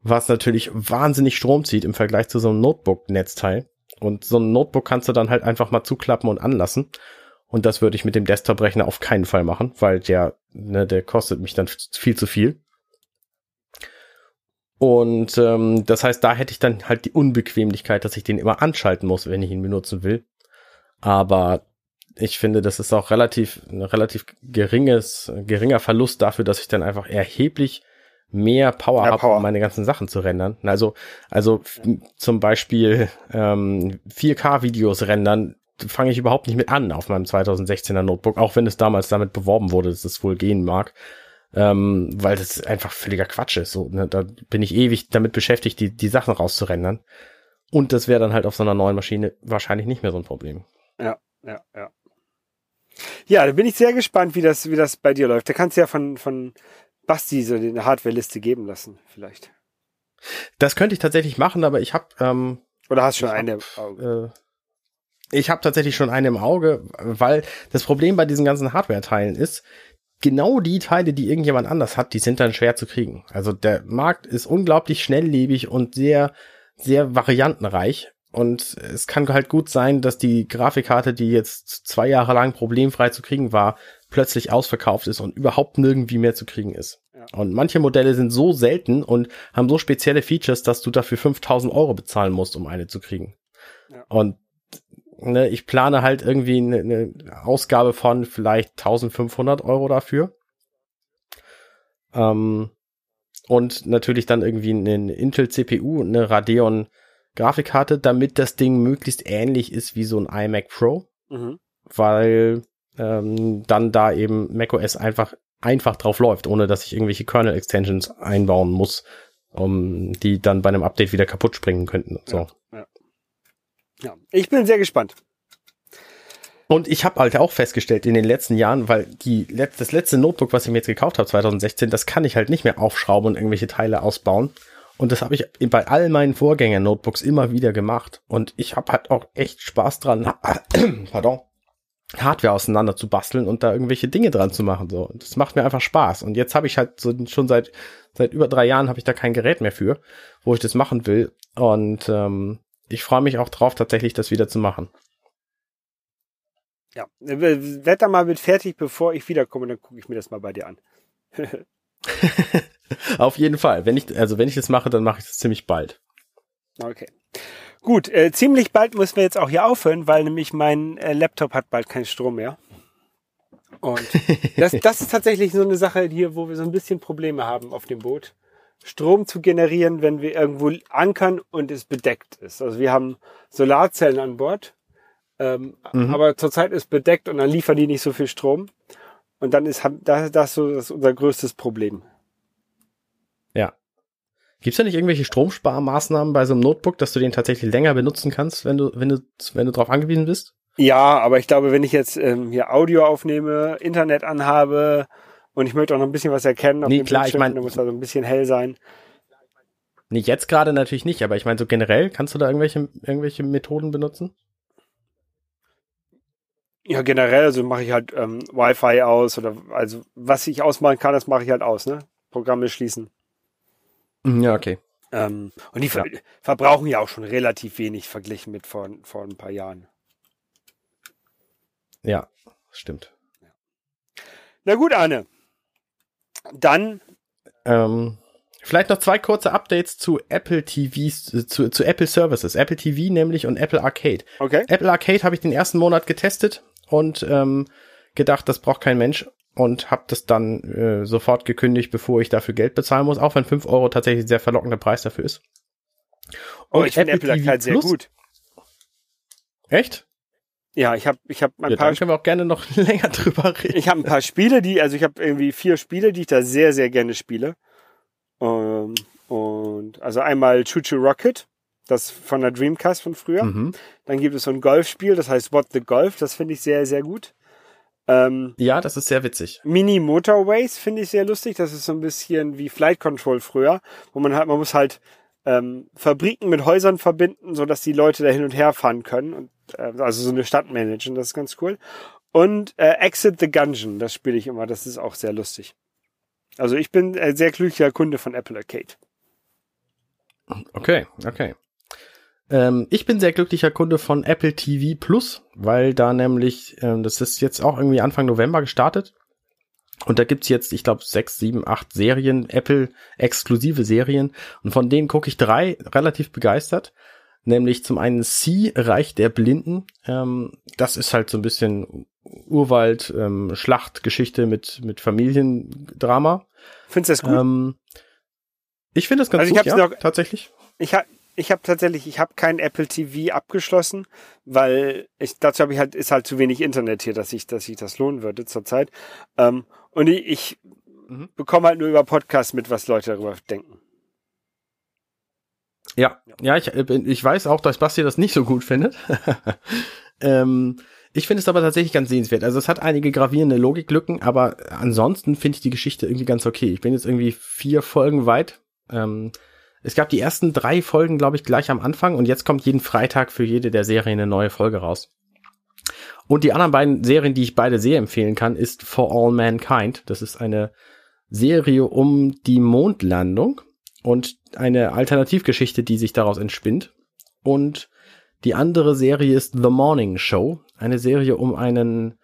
was natürlich wahnsinnig Strom zieht im Vergleich zu so einem Notebook-Netzteil. Und so ein Notebook kannst du dann halt einfach mal zuklappen und anlassen. Und das würde ich mit dem Desktop-Rechner auf keinen Fall machen, weil der, ne, der kostet mich dann viel zu viel. Und ähm, das heißt, da hätte ich dann halt die Unbequemlichkeit, dass ich den immer anschalten muss, wenn ich ihn benutzen will. Aber ich finde, das ist auch relativ, ein relativ geringes, geringer Verlust dafür, dass ich dann einfach erheblich mehr Power ja, habe, um meine ganzen Sachen zu rendern. Also, also zum Beispiel ähm, 4K-Videos rendern, fange ich überhaupt nicht mit an auf meinem 2016er Notebook, auch wenn es damals damit beworben wurde, dass es wohl gehen mag ähm, weil das einfach völliger Quatsch ist. So, ne? Da bin ich ewig damit beschäftigt, die, die Sachen rauszurendern. Und das wäre dann halt auf so einer neuen Maschine wahrscheinlich nicht mehr so ein Problem. Ja, ja, ja. Ja, da bin ich sehr gespannt, wie das, wie das bei dir läuft. Da kannst du ja von, von Basti so eine Hardware-Liste geben lassen, vielleicht. Das könnte ich tatsächlich machen, aber ich habe ähm, oder hast du schon eine im Auge? Äh, ich habe tatsächlich schon eine im Auge, weil das Problem bei diesen ganzen Hardware-Teilen ist, genau die Teile, die irgendjemand anders hat, die sind dann schwer zu kriegen. Also der Markt ist unglaublich schnelllebig und sehr sehr variantenreich. Und es kann halt gut sein, dass die Grafikkarte, die jetzt zwei Jahre lang problemfrei zu kriegen war, plötzlich ausverkauft ist und überhaupt nirgendwie mehr zu kriegen ist. Ja. Und manche Modelle sind so selten und haben so spezielle Features, dass du dafür 5000 Euro bezahlen musst, um eine zu kriegen. Ja. Und ne, ich plane halt irgendwie eine, eine Ausgabe von vielleicht 1500 Euro dafür. Ähm, und natürlich dann irgendwie eine Intel CPU, eine Radeon Grafikkarte, damit das Ding möglichst ähnlich ist wie so ein iMac Pro, mhm. weil ähm, dann da eben macOS einfach einfach drauf läuft, ohne dass ich irgendwelche Kernel Extensions einbauen muss, um die dann bei einem Update wieder kaputt springen könnten. Und so. Ja, ja. Ja, ich bin sehr gespannt. Und ich habe halt auch festgestellt in den letzten Jahren, weil die das letzte Notebook, was ich mir jetzt gekauft habe, 2016, das kann ich halt nicht mehr aufschrauben und irgendwelche Teile ausbauen. Und das habe ich bei all meinen Vorgänger-Notebooks immer wieder gemacht. Und ich habe halt auch echt Spaß dran, pardon, Hardware auseinander zu basteln und da irgendwelche Dinge dran zu machen. So, das macht mir einfach Spaß. Und jetzt habe ich halt so schon seit seit über drei Jahren habe ich da kein Gerät mehr für, wo ich das machen will. Und ähm, ich freue mich auch drauf, tatsächlich das wieder zu machen. Ja, werd da mal mit fertig, bevor ich wiederkomme, dann gucke ich mir das mal bei dir an. Auf jeden Fall. Wenn ich, also wenn ich das mache, dann mache ich das ziemlich bald. Okay. Gut, äh, ziemlich bald müssen wir jetzt auch hier aufhören, weil nämlich mein äh, Laptop hat bald keinen Strom mehr. Und das, das ist tatsächlich so eine Sache hier, wo wir so ein bisschen Probleme haben auf dem Boot. Strom zu generieren, wenn wir irgendwo ankern und es bedeckt ist. Also wir haben Solarzellen an Bord, ähm, mhm. aber zurzeit ist bedeckt und dann liefern die nicht so viel Strom. Und dann ist das, das so das ist unser größtes Problem. Ja. Gibt's da nicht irgendwelche Stromsparmaßnahmen bei so einem Notebook, dass du den tatsächlich länger benutzen kannst, wenn du, wenn du, wenn du drauf angewiesen bist? Ja, aber ich glaube, wenn ich jetzt ähm, hier Audio aufnehme, Internet anhabe und ich möchte auch noch ein bisschen was erkennen, auf nee, klar, ich meine, muss also ein bisschen hell sein. Nee, jetzt gerade natürlich nicht, aber ich meine so generell, kannst du da irgendwelche, irgendwelche Methoden benutzen? Ja, generell, also mache ich halt ähm, Wi-Fi aus oder also was ich ausmachen kann, das mache ich halt aus, ne? Programme schließen. Mhm, ja, okay. Ähm, und die ja. ver verbrauchen ja auch schon relativ wenig verglichen mit vor, vor ein paar Jahren. Ja, stimmt. Na gut, Arne. Dann. Ähm, vielleicht noch zwei kurze Updates zu Apple TVs, zu, zu Apple Services. Apple TV nämlich und Apple Arcade. Okay. Apple Arcade habe ich den ersten Monat getestet und ähm, gedacht, das braucht kein Mensch und habe das dann äh, sofort gekündigt, bevor ich dafür Geld bezahlen muss, auch wenn 5 Euro tatsächlich ein sehr verlockender Preis dafür ist. Und oh, ich finde Apple Arcade sehr gut. Echt? Ja, ich habe ich hab ein ja, paar. Dann können wir auch gerne noch länger drüber reden. Ich habe ein paar Spiele, die, also ich habe irgendwie vier Spiele, die ich da sehr, sehr gerne spiele. Ähm, und also einmal Choo Choo Rocket, das von der Dreamcast von früher. Mhm. Dann gibt es so ein Golfspiel, das heißt What the Golf, das finde ich sehr, sehr gut. Ähm, ja, das ist sehr witzig. Mini Motorways finde ich sehr lustig. Das ist so ein bisschen wie Flight Control früher, wo man halt, man muss halt ähm, Fabriken mit Häusern verbinden, so dass die Leute da hin und her fahren können und also so eine Stadt managen. Das ist ganz cool. Und äh, Exit the Gungeon, das spiele ich immer. Das ist auch sehr lustig. Also ich bin ein sehr glücklicher Kunde von Apple Arcade. Okay, okay. Ähm, ich bin sehr glücklicher Kunde von Apple TV Plus, weil da nämlich, ähm, das ist jetzt auch irgendwie Anfang November gestartet. Und da gibt's jetzt, ich glaube, sechs, sieben, acht Serien, Apple-exklusive Serien. Und von denen gucke ich drei relativ begeistert. Nämlich zum einen C, Reich der Blinden. Ähm, das ist halt so ein bisschen Urwald, ähm, Schlachtgeschichte mit, mit Familiendrama. Findest du das gut? Ähm, ich finde das ganz also gut, ja, noch, tatsächlich. Ich, ha ich habe tatsächlich, ich habe kein Apple TV abgeschlossen, weil ich dazu habe ich halt ist halt zu wenig Internet hier, dass ich, dass ich das lohnen würde zurzeit. Ähm, und ich, ich mhm. bekomme halt nur über Podcasts mit, was Leute darüber denken. Ja, ja, ich, äh, ich weiß auch, dass Basti das nicht so gut findet. ähm, ich finde es aber tatsächlich ganz sehenswert. Also es hat einige gravierende Logiklücken, aber ansonsten finde ich die Geschichte irgendwie ganz okay. Ich bin jetzt irgendwie vier Folgen weit. Ähm, es gab die ersten drei Folgen, glaube ich, gleich am Anfang und jetzt kommt jeden Freitag für jede der Serien eine neue Folge raus. Und die anderen beiden Serien, die ich beide sehr empfehlen kann, ist For All Mankind. Das ist eine Serie um die Mondlandung. Und eine Alternativgeschichte, die sich daraus entspinnt. Und die andere Serie ist The Morning Show, eine Serie um einen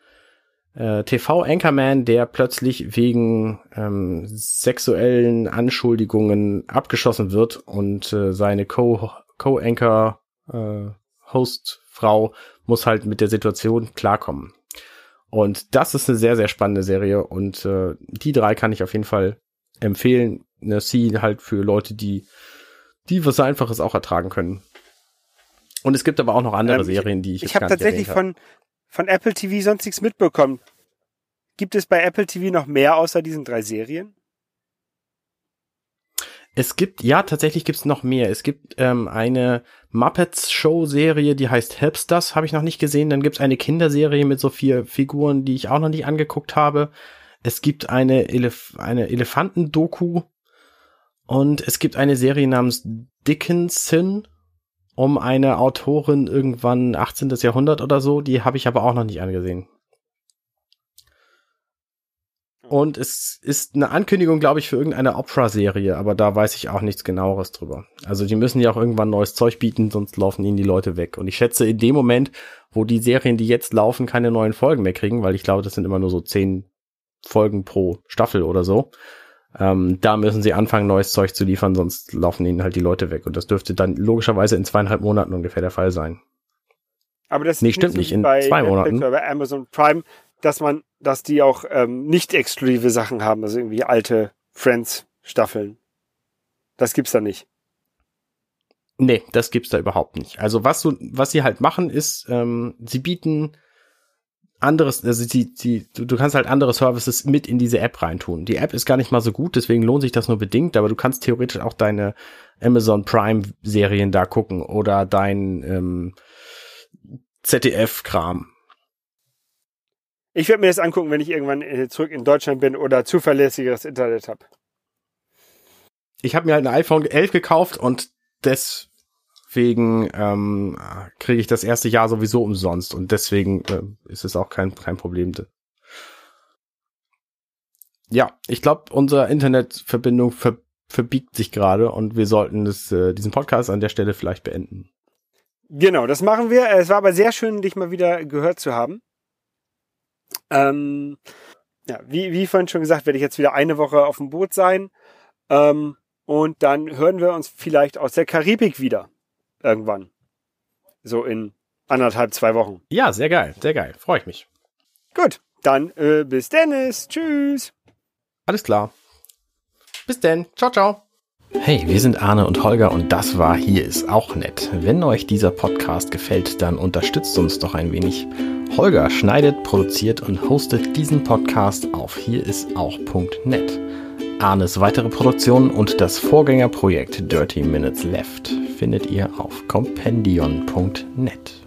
äh, TV-Anchorman, der plötzlich wegen ähm, sexuellen Anschuldigungen abgeschossen wird und äh, seine Co-Anchor äh, Host-Frau muss halt mit der Situation klarkommen. Und das ist eine sehr, sehr spannende Serie und äh, die drei kann ich auf jeden Fall empfehlen. Eine C halt für Leute, die, die was Einfaches auch ertragen können. Und es gibt aber auch noch andere ähm, Serien, die ich Ich habe tatsächlich von, von Apple TV sonst nichts mitbekommen. Gibt es bei Apple TV noch mehr außer diesen drei Serien? Es gibt, ja, tatsächlich gibt's noch mehr. Es gibt ähm, eine Muppets-Show-Serie, die heißt Helpsters, habe ich noch nicht gesehen. Dann gibt's eine Kinderserie mit so vier Figuren, die ich auch noch nicht angeguckt habe. Es gibt eine, Elef eine Elefanten-Doku und es gibt eine Serie namens Dickinson um eine Autorin irgendwann 18. Jahrhundert oder so. Die habe ich aber auch noch nicht angesehen. Und es ist eine Ankündigung, glaube ich, für irgendeine Opera-Serie, aber da weiß ich auch nichts genaueres drüber. Also die müssen ja auch irgendwann neues Zeug bieten, sonst laufen ihnen die Leute weg. Und ich schätze, in dem Moment, wo die Serien, die jetzt laufen, keine neuen Folgen mehr kriegen, weil ich glaube, das sind immer nur so zehn Folgen pro Staffel oder so, ähm, da müssen sie anfangen, neues Zeug zu liefern, sonst laufen ihnen halt die Leute weg. Und das dürfte dann logischerweise in zweieinhalb Monaten ungefähr der Fall sein. Aber das nee, stimmt nicht, in zwei Monaten. Bei Amazon Prime, dass man dass die auch ähm, nicht exklusive Sachen haben, also irgendwie alte Friends-Staffeln. Das gibt's da nicht. Nee, das gibt's da überhaupt nicht. Also was so, was sie halt machen, ist, ähm, sie bieten anderes, also sie, sie, du, kannst halt andere Services mit in diese App reintun. Die App ist gar nicht mal so gut, deswegen lohnt sich das nur bedingt, aber du kannst theoretisch auch deine Amazon Prime Serien da gucken oder dein ähm, ZDF-Kram. Ich werde mir das angucken, wenn ich irgendwann äh, zurück in Deutschland bin oder zuverlässigeres Internet habe. Ich habe mir halt ein iPhone 11 gekauft und deswegen ähm, kriege ich das erste Jahr sowieso umsonst und deswegen äh, ist es auch kein, kein Problem. Ja, ich glaube, unsere Internetverbindung ver verbiegt sich gerade und wir sollten das, äh, diesen Podcast an der Stelle vielleicht beenden. Genau, das machen wir. Es war aber sehr schön, dich mal wieder gehört zu haben. Ähm, ja, wie, wie vorhin schon gesagt, werde ich jetzt wieder eine Woche auf dem Boot sein. Ähm, und dann hören wir uns vielleicht aus der Karibik wieder. Irgendwann. So in anderthalb, zwei Wochen. Ja, sehr geil, sehr geil. Freue ich mich. Gut, dann äh, bis Dennis. Tschüss. Alles klar. Bis denn. Ciao, ciao. Hey, wir sind Arne und Holger und das war Hier ist auch nett. Wenn euch dieser Podcast gefällt, dann unterstützt uns doch ein wenig. Holger schneidet, produziert und hostet diesen Podcast auf hierisauch.net. Arnes weitere Produktionen und das Vorgängerprojekt Dirty Minutes Left findet ihr auf compendion.net.